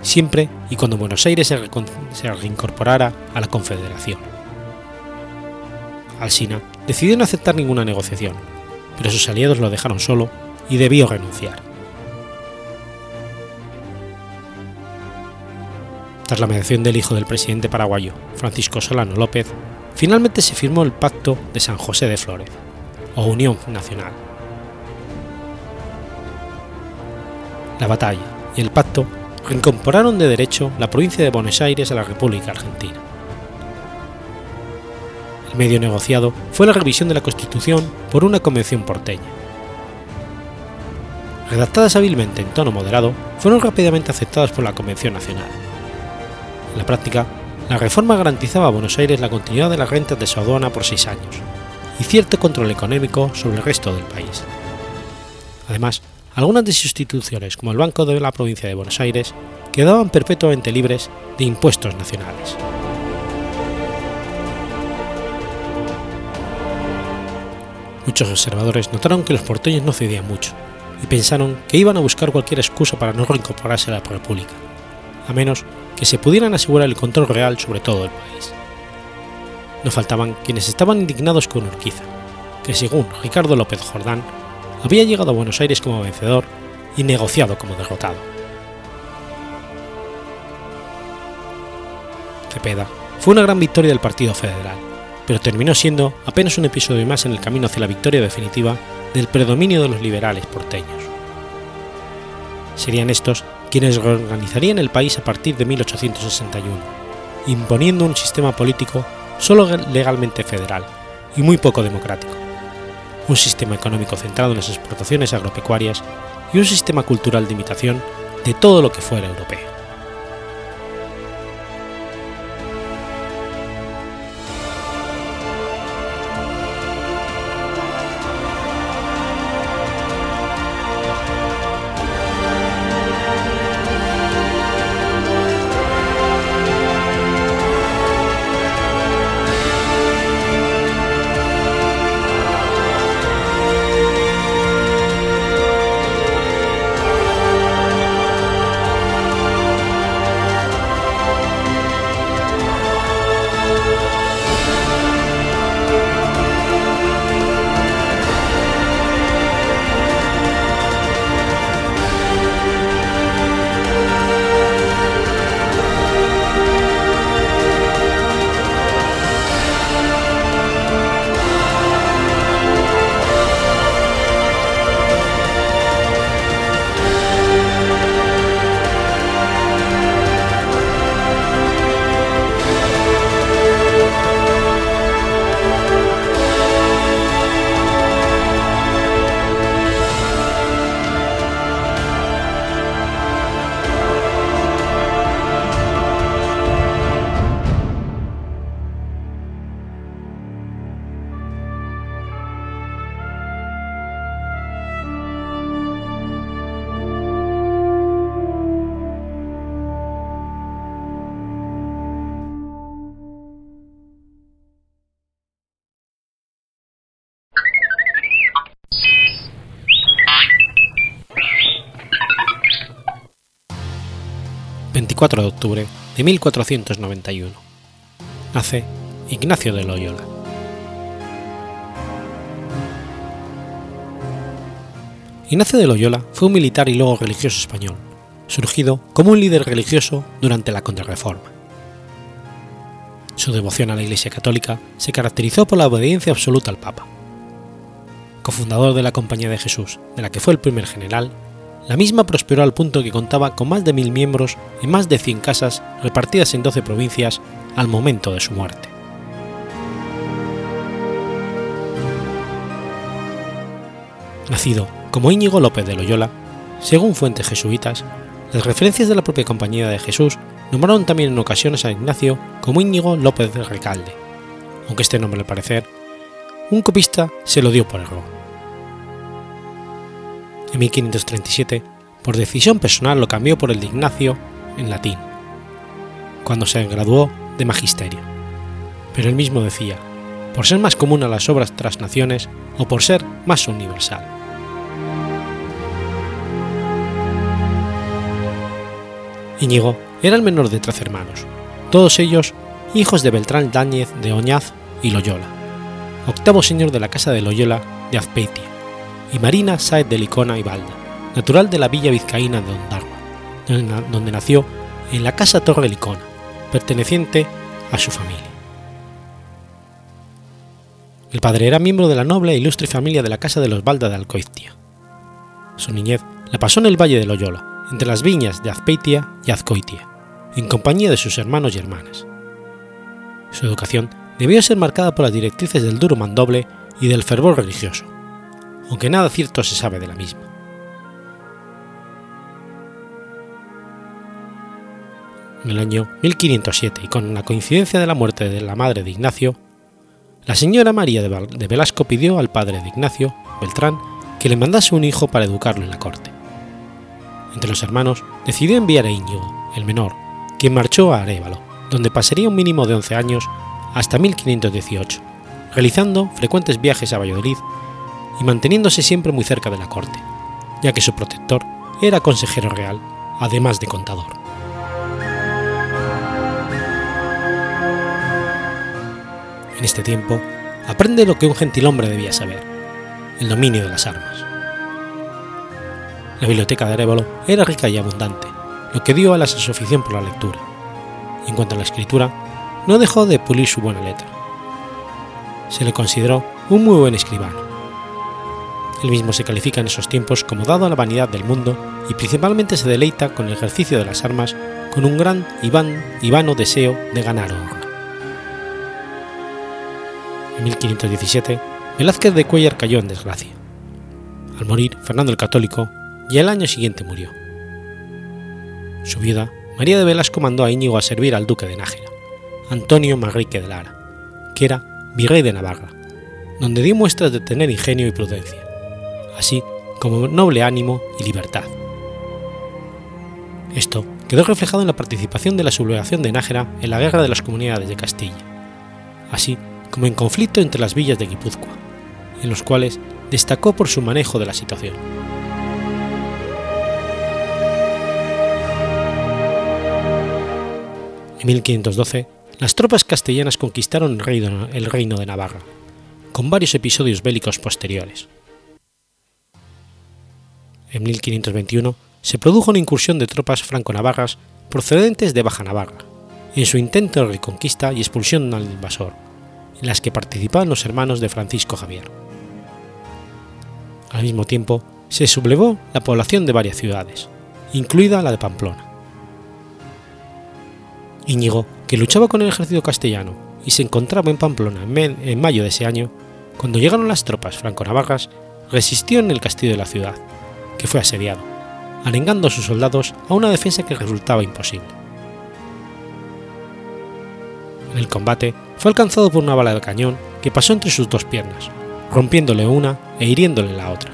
siempre y cuando Buenos Aires se, reincorporara a la Confederación. Alsina decidió no aceptar ninguna negociación, pero sus aliados lo dejaron solo y debió renunciar. Tras la mediación del hijo del presidente paraguayo, Francisco Solano López, finalmente se firmó el Pacto de San José de Flores, o Unión Nacional. La batalla y el pacto reincorporaron de derecho la provincia de Buenos Aires a la República Argentina. El medio negociado fue la revisión de la Constitución por una convención porteña. Redactadas hábilmente en tono moderado, fueron rápidamente aceptadas por la Convención Nacional la práctica, la reforma garantizaba a Buenos Aires la continuidad de las rentas de su aduana por seis años y cierto control económico sobre el resto del país. Además, algunas de sus instituciones, como el Banco de la Provincia de Buenos Aires, quedaban perpetuamente libres de impuestos nacionales. Muchos observadores notaron que los porteños no cedían mucho y pensaron que iban a buscar cualquier excusa para no reincorporarse a la República, a menos que se pudieran asegurar el control real sobre todo el país. No faltaban quienes estaban indignados con Urquiza, que según Ricardo López Jordán, había llegado a Buenos Aires como vencedor y negociado como derrotado. Cepeda fue una gran victoria del Partido Federal, pero terminó siendo apenas un episodio más en el camino hacia la victoria definitiva del predominio de los liberales porteños. Serían estos quienes organizarían el país a partir de 1861, imponiendo un sistema político solo legalmente federal y muy poco democrático, un sistema económico centrado en las exportaciones agropecuarias y un sistema cultural de imitación de todo lo que fuera europeo. 4 de octubre de 1491. Nace Ignacio de Loyola. Ignacio de Loyola fue un militar y luego religioso español, surgido como un líder religioso durante la Contrarreforma. Su devoción a la Iglesia Católica se caracterizó por la obediencia absoluta al Papa. Cofundador de la Compañía de Jesús, de la que fue el primer general, la misma prosperó al punto que contaba con más de mil miembros en más de 100 casas repartidas en 12 provincias al momento de su muerte. Nacido como Íñigo López de Loyola, según fuentes jesuitas, las referencias de la propia Compañía de Jesús nombraron también en ocasiones a Ignacio como Íñigo López de Recalde, aunque este nombre al parecer, un copista se lo dio por error. En 1537, por decisión personal lo cambió por el de Ignacio en latín, cuando se graduó de magisterio. Pero él mismo decía, por ser más común a las obras tras naciones o por ser más universal. Íñigo era el menor de tres hermanos, todos ellos hijos de Beltrán Dáñez de Oñaz y Loyola, octavo señor de la casa de Loyola de Azpeitia, y Marina Saez de Licona y Balda, natural de la villa vizcaína de Ondarroa, donde nació en la casa Torre Licona, perteneciente a su familia. El padre era miembro de la noble e ilustre familia de la casa de los Balda de Alcoitia. Su niñez la pasó en el valle de Loyola, entre las viñas de Azpeitia y Azcoitia, en compañía de sus hermanos y hermanas. Su educación debió ser marcada por las directrices del duro mandoble y del fervor religioso, aunque nada cierto se sabe de la misma. En el año 1507, y con la coincidencia de la muerte de la madre de Ignacio, la señora María de Velasco pidió al padre de Ignacio, Beltrán, que le mandase un hijo para educarlo en la corte entre los hermanos, decidió enviar a Íñigo, el menor, quien marchó a Arévalo, donde pasaría un mínimo de 11 años hasta 1518, realizando frecuentes viajes a Valladolid y manteniéndose siempre muy cerca de la corte, ya que su protector era consejero real, además de contador. En este tiempo, aprende lo que un gentilhombre debía saber, el dominio de las armas. La biblioteca de Arevalo era rica y abundante, lo que dio a la afición por la lectura. Y en cuanto a la escritura, no dejó de pulir su buena letra. Se le consideró un muy buen escribano. Él mismo se califica en esos tiempos como dado a la vanidad del mundo y principalmente se deleita con el ejercicio de las armas con un gran y, y vano deseo de ganar honra. En 1517, Velázquez de Cuellar cayó en desgracia. Al morir, Fernando el Católico y el año siguiente murió. Su viuda, María de Velasco, mandó a Íñigo a servir al duque de Nájera, Antonio Manrique de Lara, que era virrey de Navarra, donde dio muestras de tener ingenio y prudencia, así como noble ánimo y libertad. Esto quedó reflejado en la participación de la sublevación de Nájera en la guerra de las comunidades de Castilla, así como en conflicto entre las villas de Guipúzcoa, en los cuales destacó por su manejo de la situación. En 1512, las tropas castellanas conquistaron el reino, el reino de Navarra, con varios episodios bélicos posteriores. En 1521 se produjo una incursión de tropas franco-navarras procedentes de Baja Navarra, en su intento de reconquista y expulsión al invasor, en las que participaban los hermanos de Francisco Javier. Al mismo tiempo, se sublevó la población de varias ciudades, incluida la de Pamplona. Íñigo, que luchaba con el ejército castellano y se encontraba en Pamplona en mayo de ese año, cuando llegaron las tropas franco-navarras, resistió en el castillo de la ciudad, fue asediado, arengando a sus soldados a una defensa que resultaba imposible. El combate fue alcanzado por una bala de cañón que pasó entre sus dos piernas, rompiéndole una e hiriéndole la otra.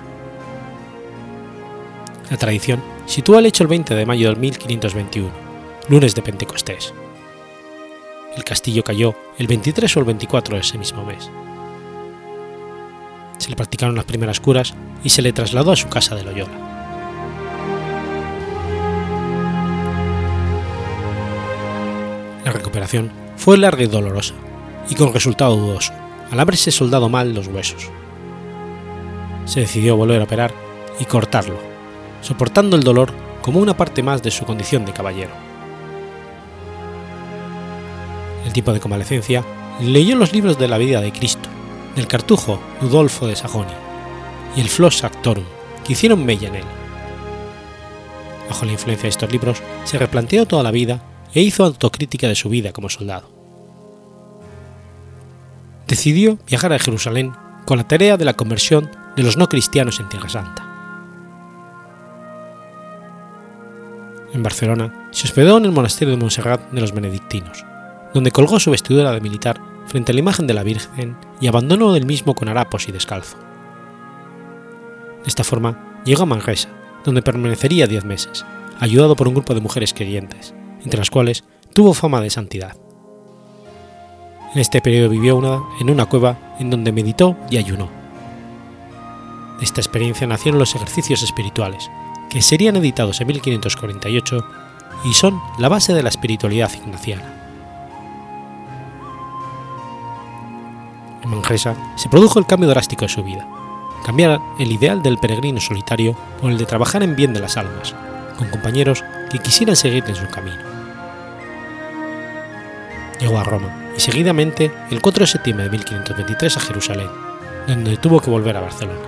La tradición sitúa el hecho el 20 de mayo de 1521, lunes de Pentecostés. El castillo cayó el 23 o el 24 de ese mismo mes. Se le practicaron las primeras curas y se le trasladó a su casa de Loyola. La recuperación fue larga y dolorosa, y con resultado dudoso, al haberse soldado mal los huesos. Se decidió volver a operar y cortarlo, soportando el dolor como una parte más de su condición de caballero el tipo de convalecencia, leyó los libros de la vida de Cristo, del cartujo Ludolfo de Sajonia y el Flos Actorum, que hicieron mella en él. Bajo la influencia de estos libros, se replanteó toda la vida e hizo autocrítica de su vida como soldado. Decidió viajar a Jerusalén con la tarea de la conversión de los no cristianos en Tierra Santa. En Barcelona se hospedó en el monasterio de Montserrat de los benedictinos, donde colgó su vestidura de militar frente a la imagen de la Virgen y abandonó el mismo con harapos y descalzo. De esta forma llegó a Manresa, donde permanecería diez meses, ayudado por un grupo de mujeres creyentes, entre las cuales tuvo fama de santidad. En este periodo vivió en una cueva en donde meditó y ayunó. De esta experiencia nacieron los ejercicios espirituales, que serían editados en 1548 y son la base de la espiritualidad ignaciana. En Manresa se produjo el cambio drástico de su vida, cambiar el ideal del peregrino solitario por el de trabajar en bien de las almas, con compañeros que quisieran seguir en su camino. Llegó a Roma y seguidamente el 4 de septiembre de 1523 a Jerusalén, donde tuvo que volver a Barcelona.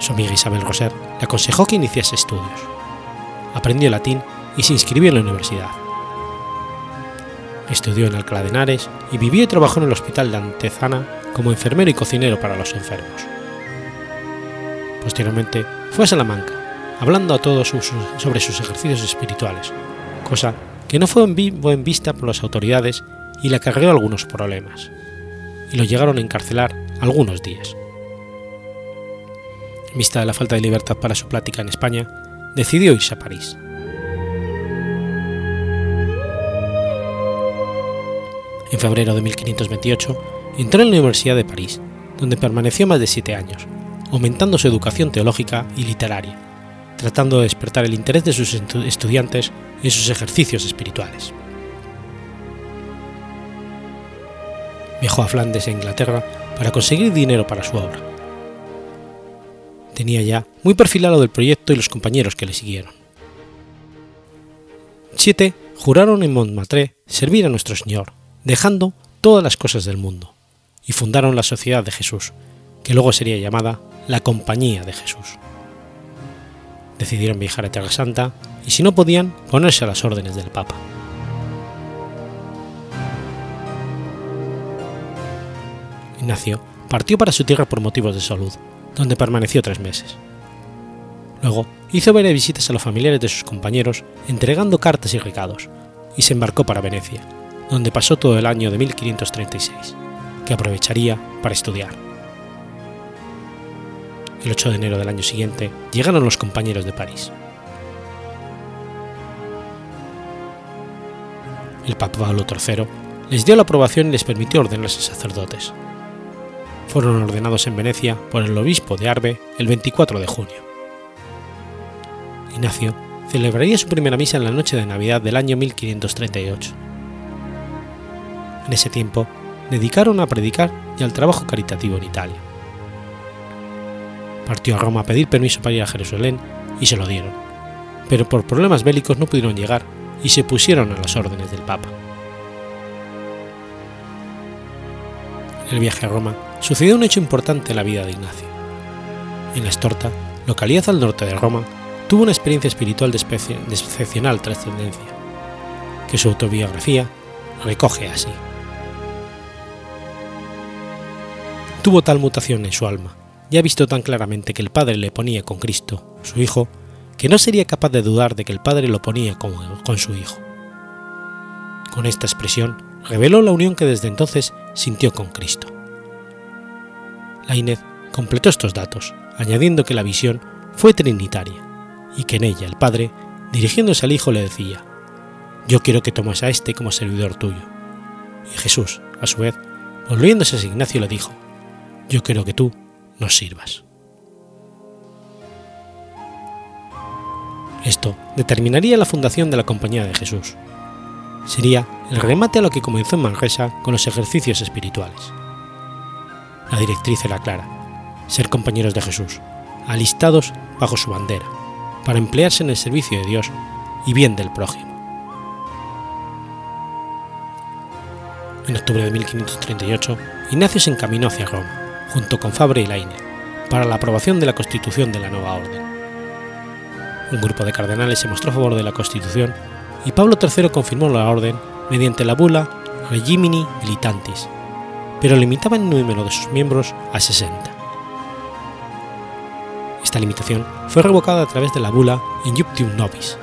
Su amiga Isabel Roser le aconsejó que iniciase estudios. Aprendió latín y se inscribió en la universidad. Estudió en Alcalá de Henares y vivió y trabajó en el Hospital de Antezana como enfermero y cocinero para los enfermos. Posteriormente fue a Salamanca, hablando a todos sobre sus ejercicios espirituales, cosa que no fue en vista por las autoridades y le acarreó algunos problemas, y lo llegaron a encarcelar algunos días. En vista de la falta de libertad para su plática en España, decidió irse a París. En febrero de 1528 entró en la Universidad de París, donde permaneció más de siete años, aumentando su educación teológica y literaria, tratando de despertar el interés de sus estudiantes en sus ejercicios espirituales. Viajó a Flandes e Inglaterra para conseguir dinero para su obra. Tenía ya muy perfilado del proyecto y los compañeros que le siguieron. Siete juraron en Montmartre servir a nuestro Señor, dejando todas las cosas del mundo, y fundaron la Sociedad de Jesús, que luego sería llamada la Compañía de Jesús. Decidieron viajar a Tierra Santa y si no podían, ponerse a las órdenes del Papa. Ignacio partió para su tierra por motivos de salud, donde permaneció tres meses. Luego hizo varias visitas a los familiares de sus compañeros, entregando cartas y recados, y se embarcó para Venecia, donde pasó todo el año de 1536, que aprovecharía para estudiar. El 8 de enero del año siguiente llegaron los compañeros de París. El Papa Pablo III les dio la aprobación y les permitió ordenarse sacerdotes. Fueron ordenados en Venecia por el obispo de Arbe el 24 de junio. Ignacio celebraría su primera misa en la noche de Navidad del año 1538 en ese tiempo dedicaron a predicar y al trabajo caritativo en Italia. Partió a Roma a pedir permiso para ir a Jerusalén y se lo dieron, pero por problemas bélicos no pudieron llegar y se pusieron a las órdenes del Papa. El viaje a Roma sucedió un hecho importante en la vida de Ignacio. En la Estorta, localidad al norte de Roma, tuvo una experiencia espiritual de excepcional trascendencia, que su autobiografía recoge así. Tuvo tal mutación en su alma, y ha visto tan claramente que el Padre le ponía con Cristo, su Hijo, que no sería capaz de dudar de que el Padre lo ponía con, con su Hijo. Con esta expresión reveló la unión que desde entonces sintió con Cristo. Lainez completó estos datos, añadiendo que la visión fue trinitaria, y que en ella el Padre, dirigiéndose al Hijo, le decía, Yo quiero que tomes a este como servidor tuyo. Y Jesús, a su vez, volviéndose a Ignacio, le dijo, yo quiero que tú nos sirvas. Esto determinaría la fundación de la Compañía de Jesús. Sería el remate a lo que comenzó en Manresa con los ejercicios espirituales. La directriz era clara, ser compañeros de Jesús, alistados bajo su bandera, para emplearse en el servicio de Dios y bien del prójimo. En octubre de 1538, Ignacio se encaminó hacia Roma junto con Fabre y Laine, para la aprobación de la constitución de la nueva orden. Un grupo de cardenales se mostró a favor de la constitución y Pablo III confirmó la orden mediante la bula Regimini Militantis, pero limitaba el número de sus miembros a 60. Esta limitación fue revocada a través de la bula Injuptium Nobis.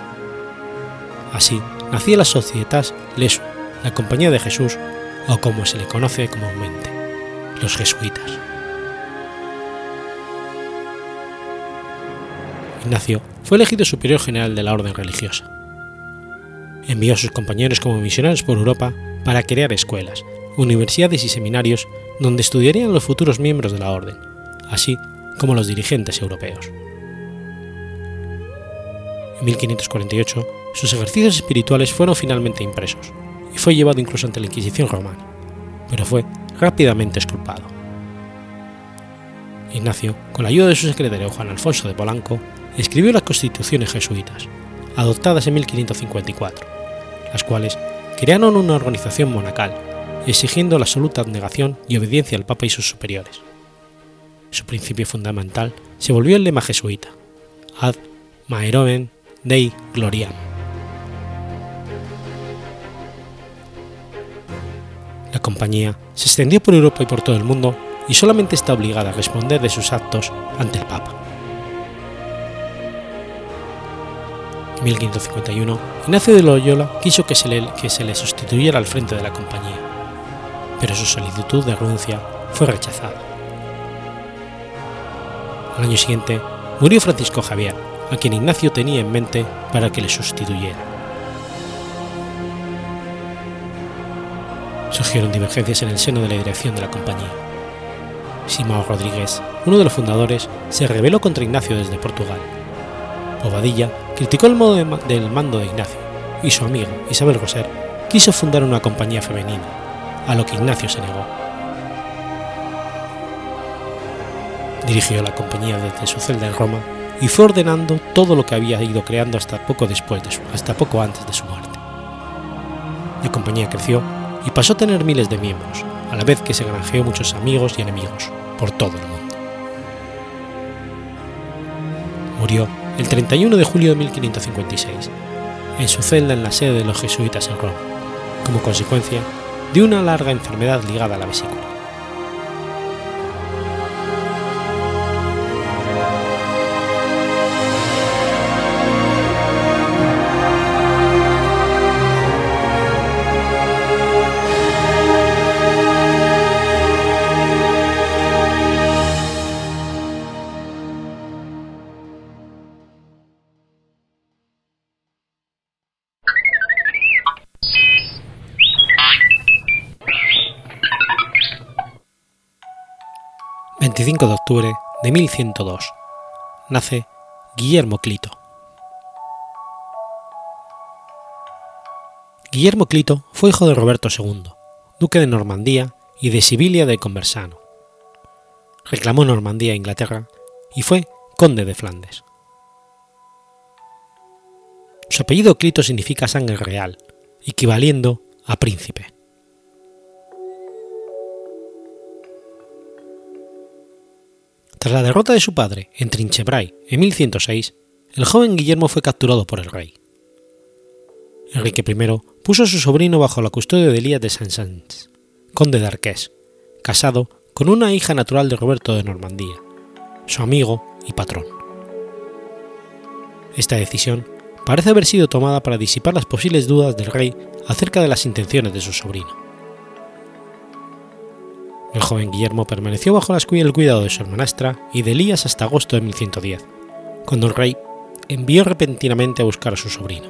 Así nacía la Societas Lesu, la Compañía de Jesús, o como se le conoce comúnmente, los jesuitas. Ignacio fue elegido superior general de la orden religiosa. Envió a sus compañeros como misioneros por Europa para crear escuelas, universidades y seminarios donde estudiarían los futuros miembros de la orden, así como los dirigentes europeos. En 1548, sus ejercicios espirituales fueron finalmente impresos y fue llevado incluso ante la Inquisición romana, pero fue rápidamente exculpado. Ignacio, con la ayuda de su secretario Juan Alfonso de Polanco, escribió las constituciones jesuitas, adoptadas en 1554, las cuales crearon una organización monacal, exigiendo la absoluta abnegación y obediencia al Papa y sus superiores. Su principio fundamental se volvió el lema jesuita, ad maeromen dei gloriam. La compañía se extendió por Europa y por todo el mundo y solamente está obligada a responder de sus actos ante el Papa. 1551, Ignacio de Loyola quiso que se, le, sustituyera al frente de la compañía, pero su solicitud de renuncia fue rechazada. Al año siguiente, murió Francisco Javier, a quien Ignacio tenía en mente para que le sustituyera. Surgieron divergencias en el seno de la dirección de la compañía. Simão Rodríguez, uno de los fundadores, se rebeló contra Ignacio desde Portugal. Bobadilla criticó el modo del mando de Ignacio y su amiga Isabel Roser quiso fundar una compañía femenina, a lo que Ignacio se negó. Dirigió la compañía desde su celda en Roma y fue ordenando todo lo que había ido creando hasta poco hasta poco antes de su muerte. La compañía creció y pasó a tener miles de miembros, a la vez que se granjeó muchos amigos y enemigos por todo el mundo. Murió el 31 de julio de 1556, en su celda en la sede de los jesuitas en Roma, como consecuencia de una larga enfermedad ligada a la vesícula. ...25 de octubre de 1102... ...nace Guillermo Clito. Guillermo Clito fue hijo de Roberto II, duque de Normandía y de Sibilia de Conversano. Reclamó Normandía a Inglaterra y fue conde de Flandes. Su apellido Clito significa sangre real, equivaliendo a príncipe. Tras la derrota de su padre en Trinchebray en 1106, el joven Guillermo fue capturado por el rey. Enrique I puso a su sobrino bajo la custodia de Elías de Saint-Saëns, conde de Arqués, casado con una hija natural de Roberto de Normandía, su amigo y patrón. Esta decisión parece haber sido tomada para disipar las posibles dudas del rey acerca de las intenciones de su sobrino. El joven Guillermo permaneció bajo el cuidado de su hermanastra y de Elías hasta agosto de 1110, cuando el rey envió repentinamente a buscar a su sobrino.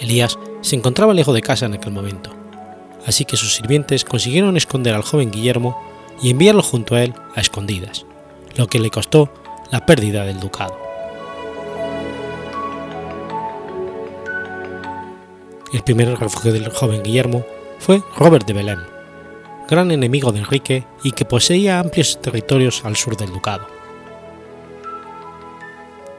Elías se encontraba lejos de casa en aquel momento, así que sus sirvientes consiguieron esconder al joven Guillermo y enviarlo junto a él a escondidas, lo que le costó la pérdida del ducado. El primer refugio del joven Guillermo fue Robert de Belém, gran enemigo de Enrique y que poseía amplios territorios al sur del ducado.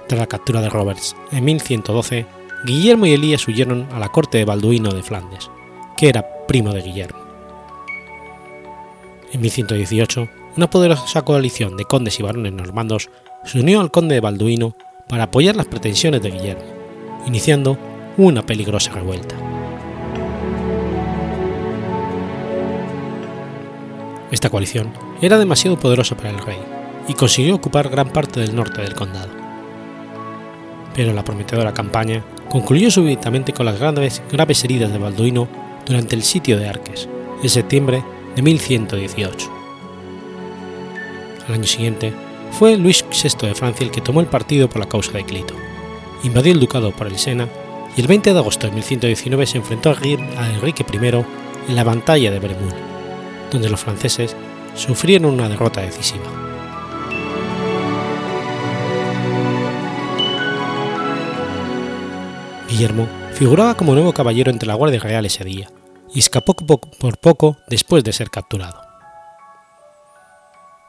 Tras la captura de Roberts en 1112, Guillermo y Elías huyeron a la corte de Balduino de Flandes, que era primo de Guillermo. En 1118, una poderosa coalición de condes y varones normandos se unió al conde de Balduino para apoyar las pretensiones de Guillermo, iniciando una peligrosa revuelta. Esta coalición era demasiado poderosa para el rey y consiguió ocupar gran parte del norte del condado. Pero la prometedora campaña concluyó súbitamente con las graves, graves heridas de Balduino durante el sitio de Arques, en septiembre de 1118. Al año siguiente, fue Luis VI de Francia el que tomó el partido por la causa de Clito, invadió el ducado por el Sena y el 20 de agosto de 1119 se enfrentó a Enrique I en la batalla de Bremul, donde los franceses sufrieron una derrota decisiva. Guillermo figuraba como nuevo caballero entre la Guardia Real ese día y escapó por poco después de ser capturado.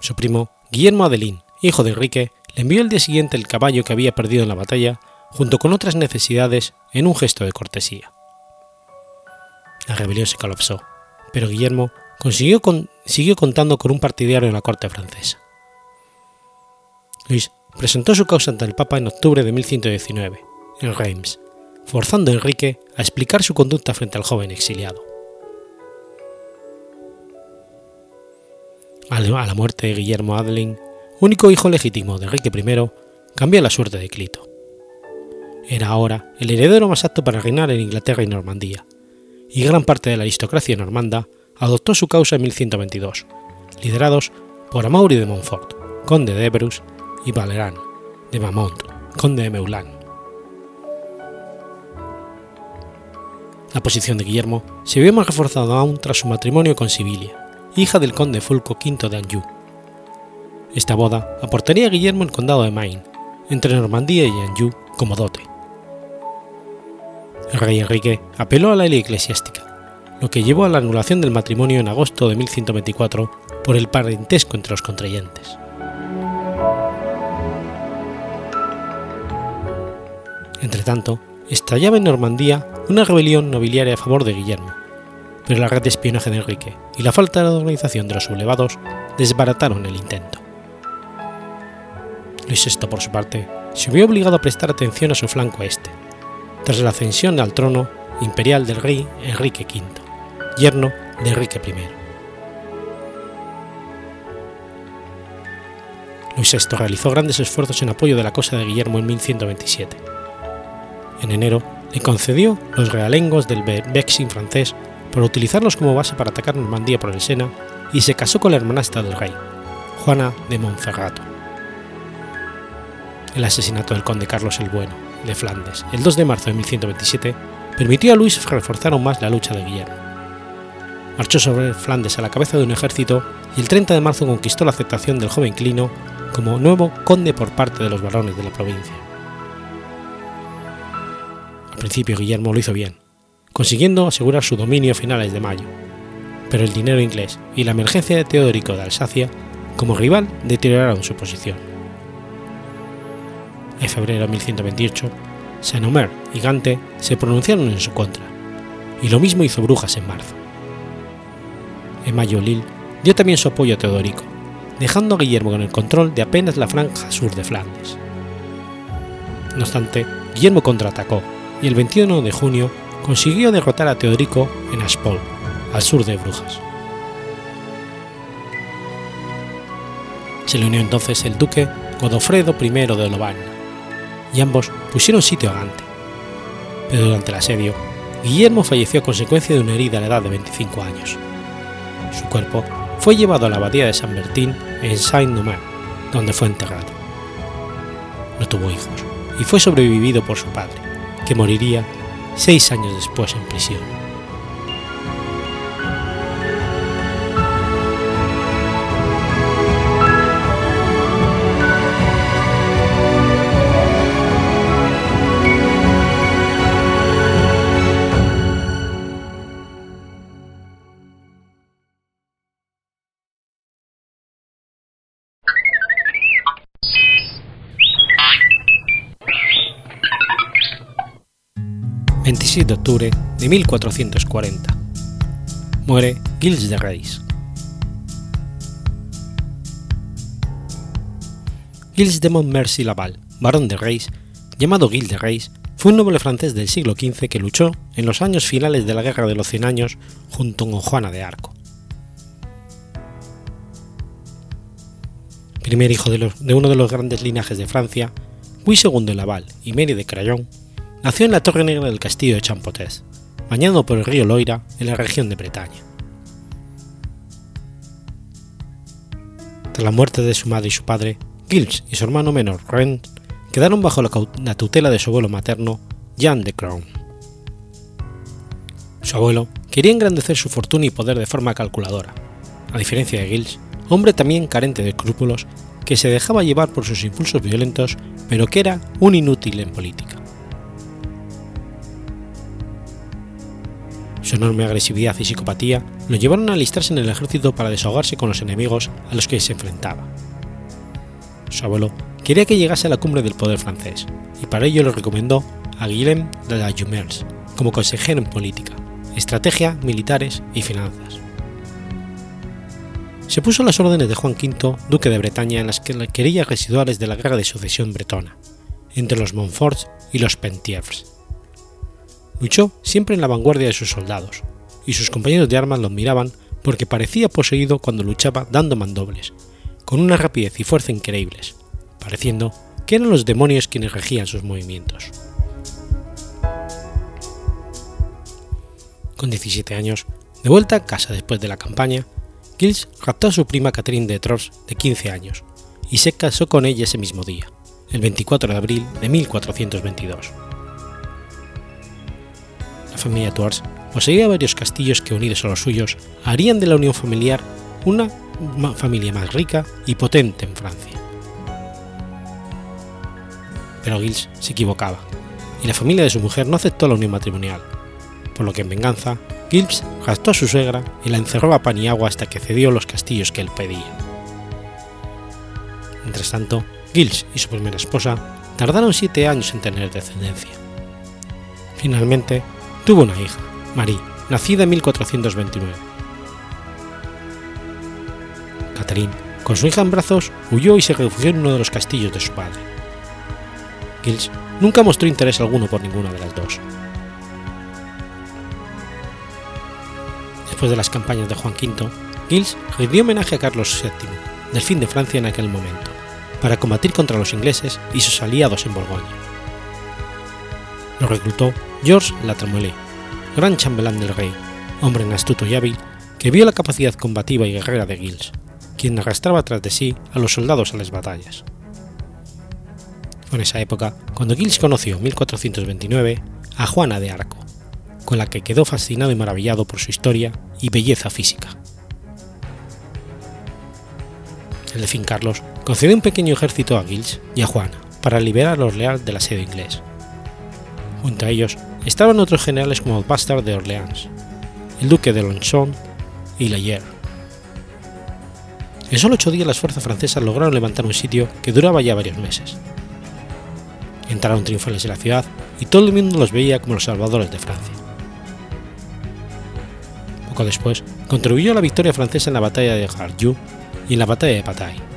Su primo, Guillermo Adelín, hijo de Enrique, le envió el día siguiente el caballo que había perdido en la batalla, junto con otras necesidades, en un gesto de cortesía. La rebelión se colapsó, pero Guillermo consiguió siguió contando con un partidario en la corte francesa. Luis presentó su causa ante el Papa en octubre de 1119, en Reims, forzando a Enrique a explicar su conducta frente al joven exiliado. A la muerte de Guillermo Adeline, único hijo legítimo de Enrique I, cambió la suerte de Clito. Era ahora el heredero más apto para reinar en Inglaterra y Normandía, y gran parte de la aristocracia normanda adoptó su causa en 1122, liderados por Amaury de Montfort, conde de Ebrus, y Valerán de Mamont, conde de Meulan. La posición de Guillermo se vio más reforzada aún tras su matrimonio con Sibilia, hija del conde Fulco V de Anjou. Esta boda aportaría a Guillermo el condado de Maine, entre Normandía y Anjou, como dote. El rey Enrique apeló a la ley eclesiástica, lo que llevó a la anulación del matrimonio en agosto de 1124 por el parentesco entre los contrayentes. Entretanto, estallaba en Normandía una rebelión nobiliaria a favor de Guillermo, pero la red de espionaje de Enrique y la falta de organización de los sublevados desbarataron el intento. Luis VI, por su parte, se vio obligado a prestar atención a su flanco este, tras la ascensión al trono imperial del rey Enrique V, yerno de Enrique I. Luis VI realizó grandes esfuerzos en apoyo de la cosa de Guillermo en 1127. En enero le concedió los realengos del Vexin francés por utilizarlos como base para atacar Normandía por el Sena y se casó con la hermanastra del rey, Juana de Montferrato. El asesinato del conde Carlos el Bueno, de Flandes, el 2 de marzo de 1127, permitió a Luis reforzar aún más la lucha de Guillermo. Marchó sobre Flandes a la cabeza de un ejército y el 30 de marzo conquistó la aceptación del joven Clino como nuevo conde por parte de los varones de la provincia. Al principio Guillermo lo hizo bien, consiguiendo asegurar su dominio a finales de mayo, pero el dinero inglés y la emergencia de Teodorico de Alsacia como rival deterioraron su posición. En febrero de 1128, Saint-Omer y Gante se pronunciaron en su contra, y lo mismo hizo Brujas en marzo. En mayo Lille dio también su apoyo a Teodorico, dejando a Guillermo con el control de apenas la franja sur de Flandes. No obstante, Guillermo contraatacó y el 21 de junio consiguió derrotar a Teodorico en Aspol, al sur de Brujas. Se le unió entonces el duque Godofredo I de Lovaina, y ambos pusieron sitio a Gante. Pero durante el asedio, Guillermo falleció a consecuencia de una herida a la edad de 25 años. Su cuerpo fue llevado a la abadía de San Bertín en Saint-Nomer, donde fue enterrado. No tuvo hijos y fue sobrevivido por su padre, que moriría seis años después en prisión. 27 de octubre de 1440. Muere Gilles de Reis. Gilles de Montmercy Laval, barón de Reis, llamado Gilles de Reis, fue un noble francés del siglo XV que luchó en los años finales de la Guerra de los Cien Años junto con Juana de Arco. primer hijo de, de, uno de los grandes linajes de Francia, Luis II de Laval y Mary de Crayon, nació en la Torre Negra del castillo de Champotez, bañado por el río Loira en la región de Bretaña. Tras la muerte de su madre y su padre, Gilles y su hermano menor, Ren, quedaron bajo la, la tutela de su abuelo materno, Jean de Crown. Su abuelo quería engrandecer su fortuna y poder de forma calculadora, a diferencia de Gilles, hombre también carente de escrúpulos, que se dejaba llevar por sus impulsos violentos, pero que era un inútil en política. Su enorme agresividad y psicopatía lo llevaron a alistarse en el ejército para desahogarse con los enemigos a los que se enfrentaba. Su abuelo quería que llegase a la cumbre del poder francés, y para ello le recomendó a Guillaume de la Jumers como consejero en política, estrategia, militares y finanzas. Se puso a las órdenes de Juan V, duque de Bretaña, en las querellas residuales de la guerra de sucesión bretona, entre los Montforts y los Penthièvres. Luchó siempre en la vanguardia de sus soldados, y sus compañeros de armas lo miraban porque parecía poseído cuando luchaba dando mandobles, con una rapidez y fuerza increíbles, pareciendo que eran los demonios quienes regían sus movimientos. Con 17 años, de vuelta a casa después de la campaña, Gilles raptó a su prima Catherine de Troyes de 15 años y se casó con ella ese mismo día, el 24 de abril de 1422. La familia Tours poseía varios castillos que unidos a los suyos harían de la unión familiar una familia más rica y potente en Francia. Pero Gilles se equivocaba, y la familia de su mujer no aceptó la unión matrimonial, por lo que en venganza, Gilles gastó a su suegra y la encerró a pan y agua hasta que cedió los castillos que él pedía. Mientras tanto, Gilles y su primera esposa tardaron siete años en tener descendencia. Finalmente, tuvo una hija, Marie, nacida en 1429. Catherine, con su hija en brazos, huyó y se refugió en uno de los castillos de su padre. Gilles nunca mostró interés alguno por ninguna de las dos. Después de las campañas de Juan V, Gilles rindió homenaje a Carlos VII, delfín de Francia en aquel momento, para combatir contra los ingleses y sus aliados en Borgoña. Lo reclutó Georges Latremoille, gran chambelán del rey, hombre astuto y hábil, que vio la capacidad combativa y guerrera de Gilles, quien arrastraba tras de sí a los soldados a las batallas. Fue en esa época cuando Gilles conoció en 1429 a Juana de Arco, con la que quedó fascinado y maravillado por su historia y belleza física. El delfín Carlos concedió un pequeño ejército a Gilles y a Juana para liberar a los leales del asedio inglés. Junto a ellos estaban otros generales como Bastard de Orleans, el duque de Lonchon y Layer. En solo ocho días las fuerzas francesas lograron levantar un sitio que duraba ya varios meses. Entraron triunfales en la ciudad y todo el mundo los veía como los salvadores de Francia. Poco después, contribuyó a la victoria francesa en la batalla de Jarju y en la batalla de Patay.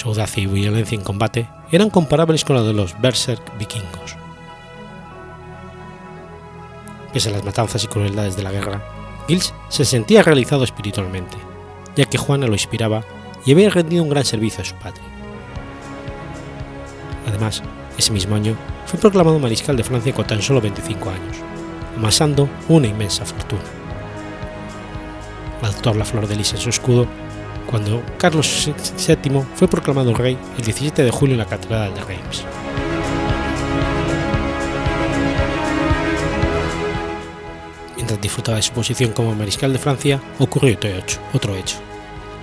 Su audacia y violencia en combate eran comparables con la de los berserk vikingos. Pese a las matanzas y crueldades de la guerra, Gilles se sentía realizado espiritualmente, ya que Juana lo inspiraba y había rendido un gran servicio a su patria. Además, ese mismo año fue proclamado mariscal de Francia con tan solo 25 años, amasando una inmensa fortuna. Adoptó la flor de lis en su escudo cuando Carlos VII fue proclamado rey el 17 de julio en la Catedral de Reims. Mientras disfrutaba de su posición como mariscal de Francia, ocurrió otro hecho,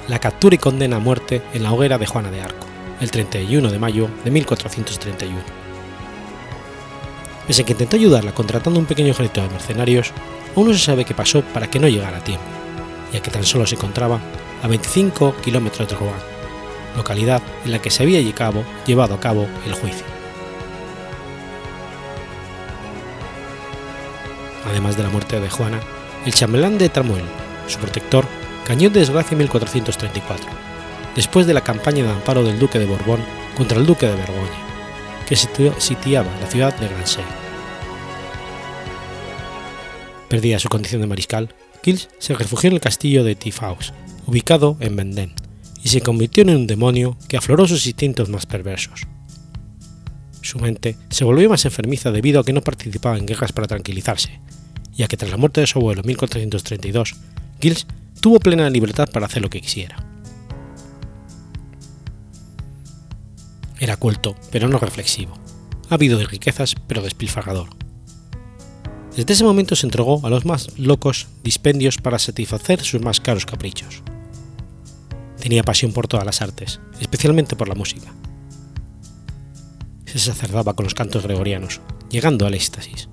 la captura y condena a muerte en la hoguera de Juana de Arco, el 31 de mayo de 1431. Pese que intentó ayudarla contratando un pequeño ejército de mercenarios, aún no se sabe qué pasó para que no llegara a tiempo, ya que tan solo se encontraba a 25 kilómetros de Rouen, localidad en la que se había llevado a cabo el juicio. Además de la muerte de Juana, el chambelán de Tramuel, su protector, cayó de desgracia en 1434, después de la campaña de amparo del duque de Borbón contra el duque de Borgoña, que sitiaba la ciudad de Grancey. Perdida su condición de mariscal, Gilles se refugió en el castillo de Tifaus, ubicado en Vendée, y se convirtió en un demonio que afloró sus instintos más perversos. Su mente se volvió más enfermiza debido a que no participaba en guerras para tranquilizarse, ya que tras la muerte de su abuelo en 1432, Gilles tuvo plena libertad para hacer lo que quisiera. Era culto, pero no reflexivo. Ávido de riquezas, pero despilfarrador. Desde ese momento se entregó a los más locos dispendios para satisfacer sus más caros caprichos. Tenía pasión por todas las artes, especialmente por la música. Se sacerdaba con los cantos gregorianos, llegando al éxtasis.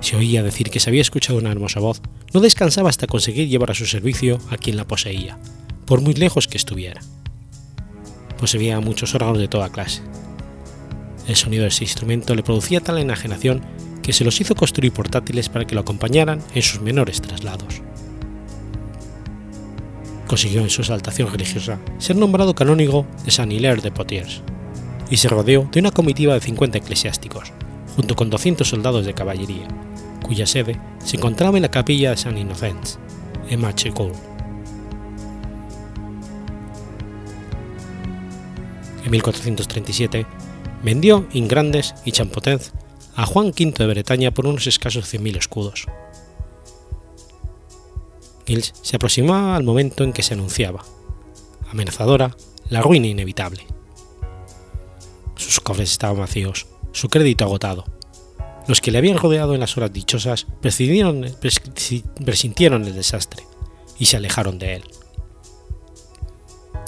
Se oía decir que se había escuchado una hermosa voz, no descansaba hasta conseguir llevar a su servicio a quien la poseía, por muy lejos que estuviera. Poseía muchos órganos de toda clase. El sonido de ese instrumento le producía tal enajenación que se los hizo construir portátiles para que lo acompañaran en sus menores traslados. Consiguió en su exaltación religiosa ser nombrado canónigo de Saint Hilaire de Poitiers y se rodeó de una comitiva de 50 eclesiásticos, junto con 200 soldados de caballería, cuya sede se encontraba en la capilla de Saint Innocents, en Machecoul. En 1437 vendió Ingrandes y Champotens a Juan V de Bretaña por unos escasos 100.000 escudos. Gilles se aproximaba al momento en que se anunciaba, amenazadora, la ruina inevitable. Sus cofres estaban vacíos, su crédito agotado. Los que le habían rodeado en las horas dichosas presintieron el desastre y se alejaron de él.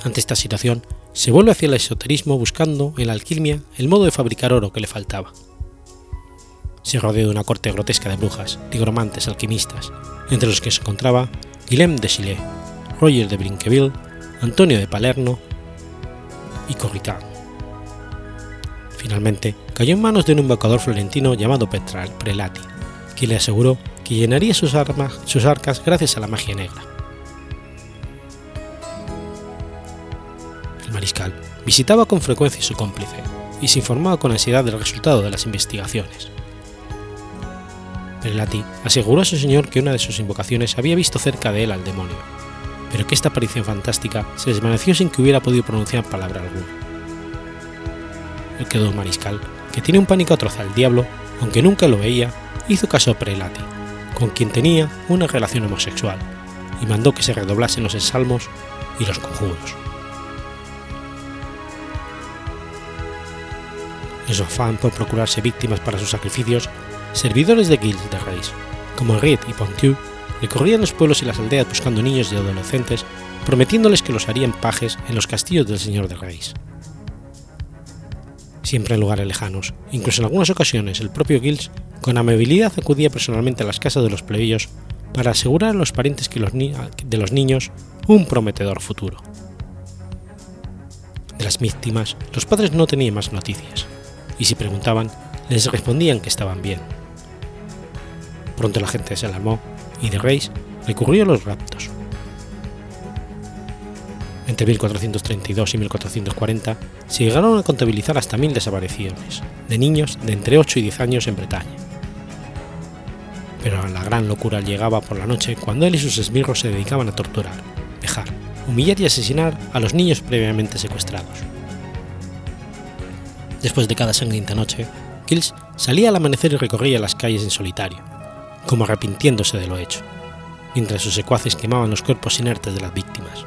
Ante esta situación, se vuelve hacia el esoterismo buscando en la alquimia el modo de fabricar oro que le faltaba. Se rodeó de una corte grotesca de brujas, nigromantes, alquimistas, entre los que se encontraba Guillaume de Chillet, Roger de Brinqueville, Antonio de Palerno y Corritan. Finalmente, cayó en manos de un embaucador florentino llamado Petral Prelati, quien le aseguró que llenaría sus, armas, sus arcas gracias a la magia negra. El mariscal visitaba con frecuencia a su cómplice y se informaba con ansiedad del resultado de las investigaciones. Prelati aseguró a su señor que una de sus invocaciones había visto cerca de él al demonio, pero que esta aparición fantástica se desvaneció sin que hubiera podido pronunciar palabra alguna. El quedó mariscal, que tiene un pánico atroz al diablo, aunque nunca lo veía, hizo caso a Prelati, con quien tenía una relación homosexual, y mandó que se redoblasen los ensalmos y los conjuros. En su afán por procurarse víctimas para sus sacrificios, servidores de Gilles de Reis, como Henriette y Pontieu, recorrían los pueblos y las aldeas buscando niños y adolescentes, prometiéndoles que los harían pajes en los castillos del señor de Reis. Siempre en lugares lejanos, incluso en algunas ocasiones el propio Gilles con amabilidad acudía personalmente a las casas de los plebeyos para asegurar a los parientes que los de los niños un prometedor futuro. De las víctimas, los padres no tenían más noticias, y si preguntaban, les respondían que estaban bien. Pronto la gente se alarmó y de Reis recurrió a los raptos. Entre 1432 y 1440 se llegaron a contabilizar hasta mil desapariciones de niños de entre 8 y 10 años en Bretaña. Pero la gran locura llegaba por la noche cuando él y sus esbirros se dedicaban a torturar, dejar, humillar y asesinar a los niños previamente secuestrados. Después de cada sangrienta noche, Kills salía al amanecer y recorría las calles en solitario, como arrepintiéndose de lo hecho, mientras sus secuaces quemaban los cuerpos inertes de las víctimas.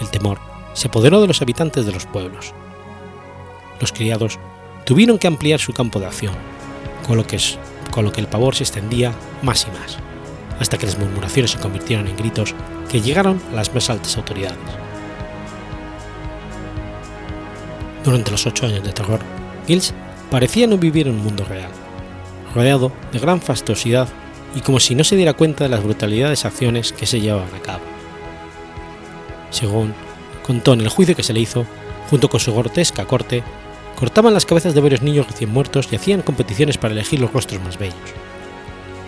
El temor se apoderó de los habitantes de los pueblos. Los criados tuvieron que ampliar su campo de acción, con lo que, con lo que el pavor se extendía más y más, hasta que las murmuraciones se convirtieron en gritos que llegaron a las más altas autoridades. Durante los ocho años de terror, Gilles parecía no vivir en un mundo real, rodeado de gran fastuosidad y como si no se diera cuenta de las brutalidades acciones que se llevaban a cabo. Según contó en el juicio que se le hizo, junto con su grotesca corte, cortaban las cabezas de varios niños recién muertos y hacían competiciones para elegir los rostros más bellos.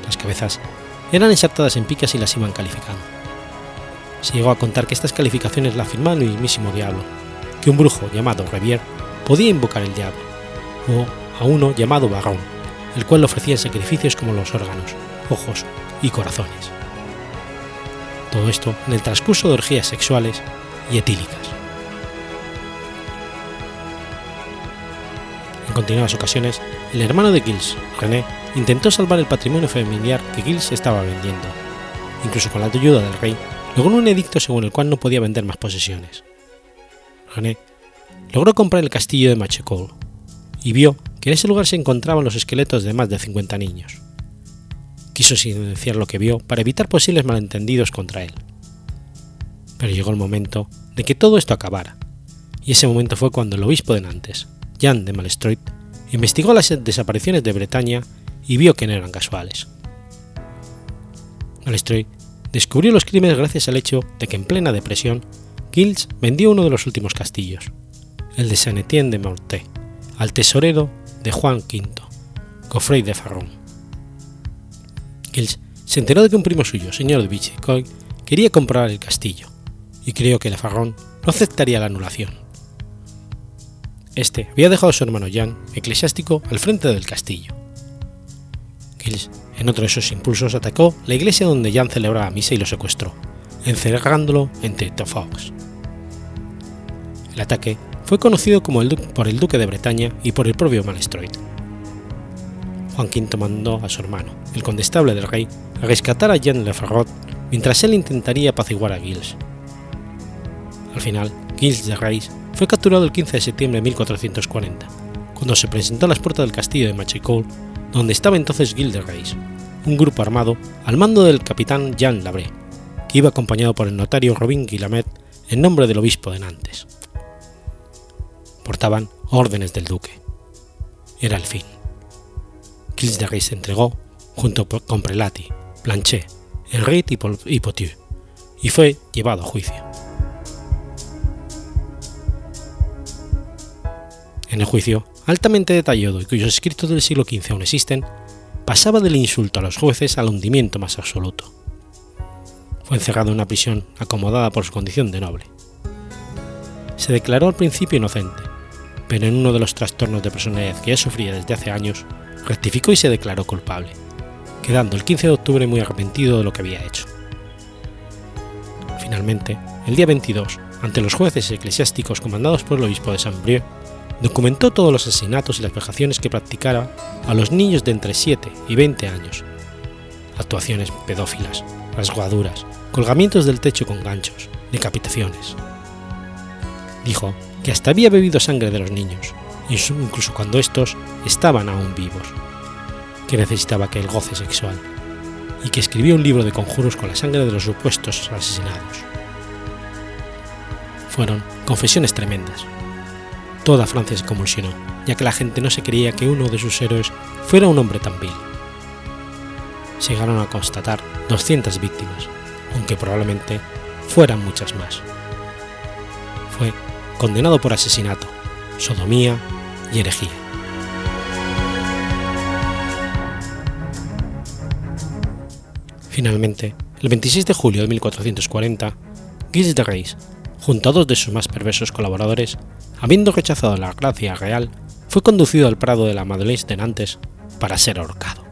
Las cabezas eran ensartadas en picas y las iban calificando. Se llegó a contar que estas calificaciones la firmaba el mismísimo diablo, que un brujo llamado Revier podía invocar el diablo, o a uno llamado Barón, el cual ofrecía sacrificios como los órganos, ojos y corazones. Todo esto en el transcurso de orgías sexuales y etílicas. En continuadas ocasiones, el hermano de Gilles, René, intentó salvar el patrimonio familiar que Gilles estaba vendiendo. Incluso con la ayuda del rey, logró un edicto según el cual no podía vender más posesiones. René logró comprar el castillo de Machecoul y vio que en ese lugar se encontraban los esqueletos de más de 50 niños. Quiso silenciar lo que vio para evitar posibles malentendidos contra él. Pero llegó el momento de que todo esto acabara, y ese momento fue cuando el obispo de Nantes, Jean de Malestroit, investigó las desapariciones de Bretaña y vio que no eran casuales. Malestroit descubrió los crímenes gracias al hecho de que en plena depresión, Gilles vendió uno de los últimos castillos, el de Saint-Étienne de Morté, al tesorero de Juan V, Geoffrey de Farron. Gilles se enteró de que un primo suyo, señor de Vichicoy, quería comprar el castillo, y creyó que Farron no aceptaría la anulación. Este había dejado a su hermano Jean, eclesiástico, al frente del castillo. Gilles, en otro de sus impulsos, atacó la iglesia donde Jean celebraba misa y lo secuestró, encerrándolo entre Fox. El ataque fue conocido como el por el duque de Bretaña y por el propio Malestroit. Juan V mandó a su hermano, el condestable del rey, a rescatar a Jean Lefarrot mientras él intentaría apaciguar a Gilles. Al final, Gilles de Reis fue capturado el 15 de septiembre de 1440, cuando se presentó a las puertas del castillo de Machecoul, donde estaba entonces Gilles de Reis, un grupo armado al mando del capitán Jean Labré, que iba acompañado por el notario Robin Guillamet en nombre del obispo de Nantes portaban órdenes del duque. Era el fin. Gilles de Rey se entregó junto con Prelati, Planchet, Henriette y Potieu, y fue llevado a juicio. En el juicio, altamente detallado y cuyos escritos del siglo XV aún existen, pasaba del insulto a los jueces al hundimiento más absoluto. Fue encerrado en una prisión acomodada por su condición de noble. Se declaró al principio inocente, pero en uno de los trastornos de personalidad que sufría desde hace años, rectificó y se declaró culpable, quedando el 15 de octubre muy arrepentido de lo que había hecho. Finalmente, el día 22, ante los jueces eclesiásticos comandados por el obispo de Saint-Brieuc, documentó todos los asesinatos y las vejaciones que practicara a los niños de entre 7 y 20 años, actuaciones pedófilas, rasgaduras, colgamientos del techo con ganchos, decapitaciones. Dijo que hasta había bebido sangre de los niños, incluso cuando estos estaban aún vivos, que necesitaba aquel goce sexual, y que escribió un libro de conjuros con la sangre de los supuestos asesinados. Fueron confesiones tremendas. Toda Francia se convulsionó, ya que la gente no se creía que uno de sus héroes fuera un hombre tan vil. Llegaron a constatar 200 víctimas, aunque probablemente fueran muchas más. Fue condenado por asesinato, sodomía y herejía. Finalmente, el 26 de julio de 1440, Guise de Reis, junto a dos de sus más perversos colaboradores, habiendo rechazado la gracia real, fue conducido al prado de la Madeleine de Nantes para ser ahorcado.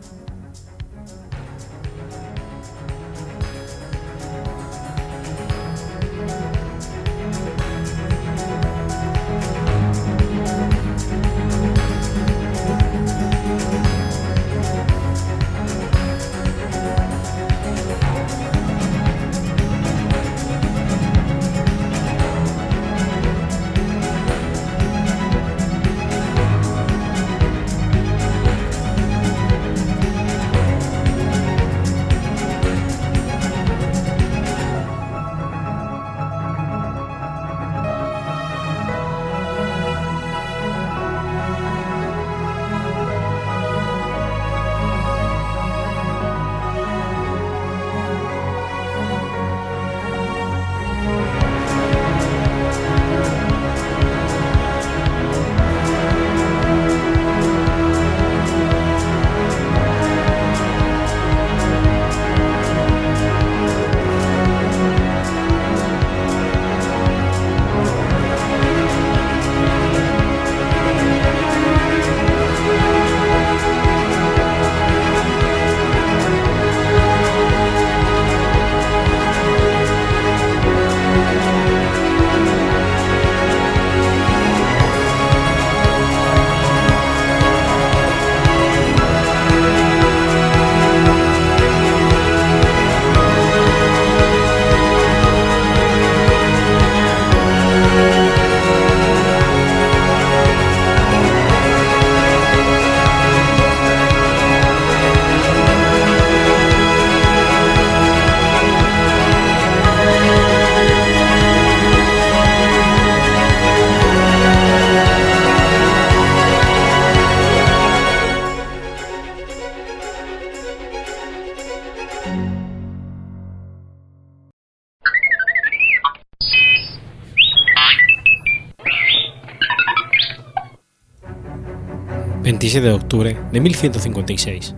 27 de octubre de 1156.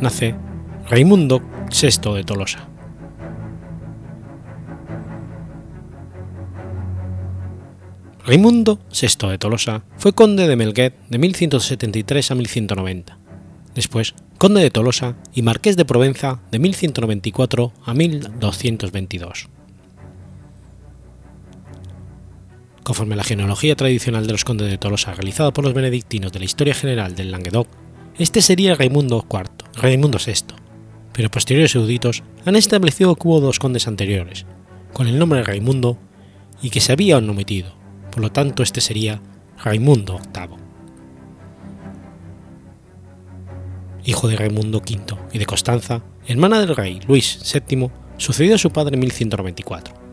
Nace Raimundo VI de Tolosa. Raimundo VI de Tolosa fue conde de Melguet de 1173 a 1190, después conde de Tolosa y marqués de Provenza de 1194 a 1222. Conforme a la genealogía tradicional de los condes de Tolosa realizada por los benedictinos de la Historia General del Languedoc, este sería Raimundo IV, Raimundo VI, pero posteriores eruditos han establecido que hubo dos condes anteriores, con el nombre de Raimundo, y que se habían omitido, por lo tanto este sería Raimundo VIII. Hijo de Raimundo V y de Constanza, hermana del rey Luis VII, sucedió a su padre en 1194.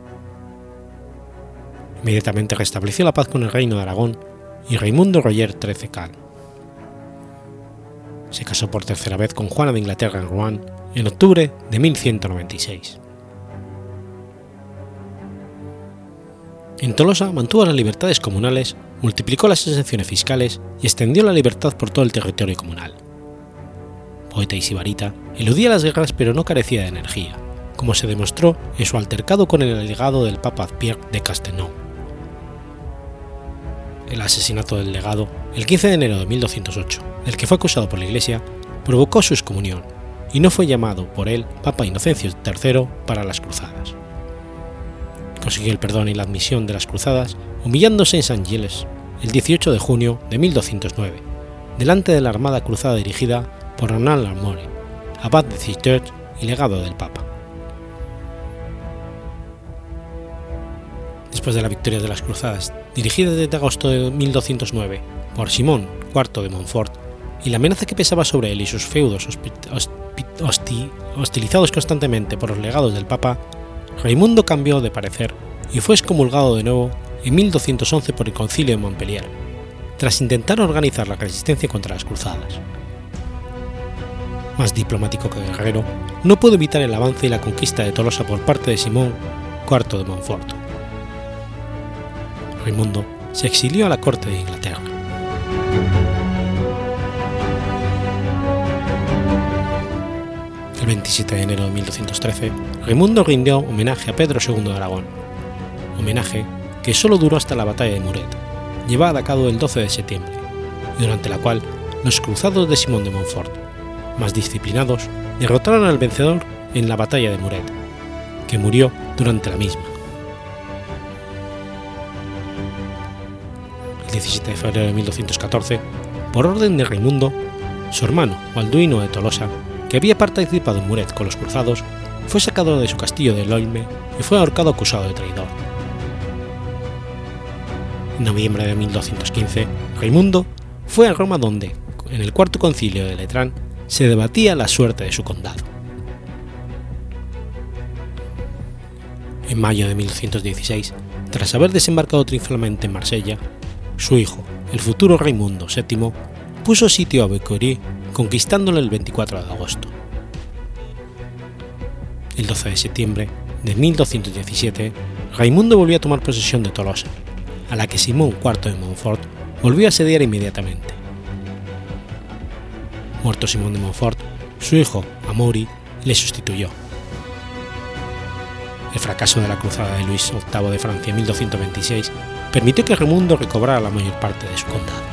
Inmediatamente restableció la paz con el reino de Aragón y Raimundo Roger XIII Cal. Se casó por tercera vez con Juana de Inglaterra en Rouen en octubre de 1196. En Tolosa mantuvo las libertades comunales, multiplicó las exenciones fiscales y extendió la libertad por todo el territorio comunal. Poeta y sibarita, eludía las guerras pero no carecía de energía, como se demostró en su altercado con el legado del Papa Pierre de Castelnau. El asesinato del legado, el 15 de enero de 1208, del que fue acusado por la Iglesia, provocó su excomunión y no fue llamado por él Papa Inocencio III para las cruzadas consiguió el perdón y la admisión de las cruzadas humillándose en San Giles el 18 de junio de 1209, delante de la armada cruzada dirigida por Ronald Armore, abad de Citeaux y legado del Papa. Después de la victoria de las cruzadas, dirigida desde agosto de 1209 por Simón IV de Montfort, y la amenaza que pesaba sobre él y sus feudos hostilizados constantemente por los legados del Papa, Raimundo cambió de parecer y fue excomulgado de nuevo en 1211 por el Concilio de Montpellier, tras intentar organizar la resistencia contra las cruzadas. Más diplomático que guerrero, no pudo evitar el avance y la conquista de Tolosa por parte de Simón IV de Montfort. Raimundo se exilió a la corte de Inglaterra. El 27 de enero de 1213, Raimundo rindió homenaje a Pedro II de Aragón, homenaje que solo duró hasta la batalla de Muret, llevada a cabo el 12 de septiembre, durante la cual los cruzados de Simón de Montfort, más disciplinados, derrotaron al vencedor en la batalla de Muret, que murió durante la misma. 17 de febrero de 1214, por orden de Raimundo, su hermano Balduino de Tolosa, que había participado en Muret con los cruzados, fue sacado de su castillo de Loilme y fue ahorcado acusado de traidor. En noviembre de 1215, Raimundo fue a Roma donde, en el cuarto concilio de Letrán, se debatía la suerte de su condado. En mayo de 1116, tras haber desembarcado triunfalmente en Marsella, su hijo, el futuro Raimundo VII, puso sitio a Becorí conquistándolo el 24 de agosto. El 12 de septiembre de 1217, Raimundo volvió a tomar posesión de Tolosa, a la que Simón IV de Montfort volvió a asediar inmediatamente. Muerto Simón de Montfort, su hijo, Amaury, le sustituyó. El fracaso de la cruzada de Luis VIII de Francia en 1226 permitió que Raimundo recobrara la mayor parte de su condado.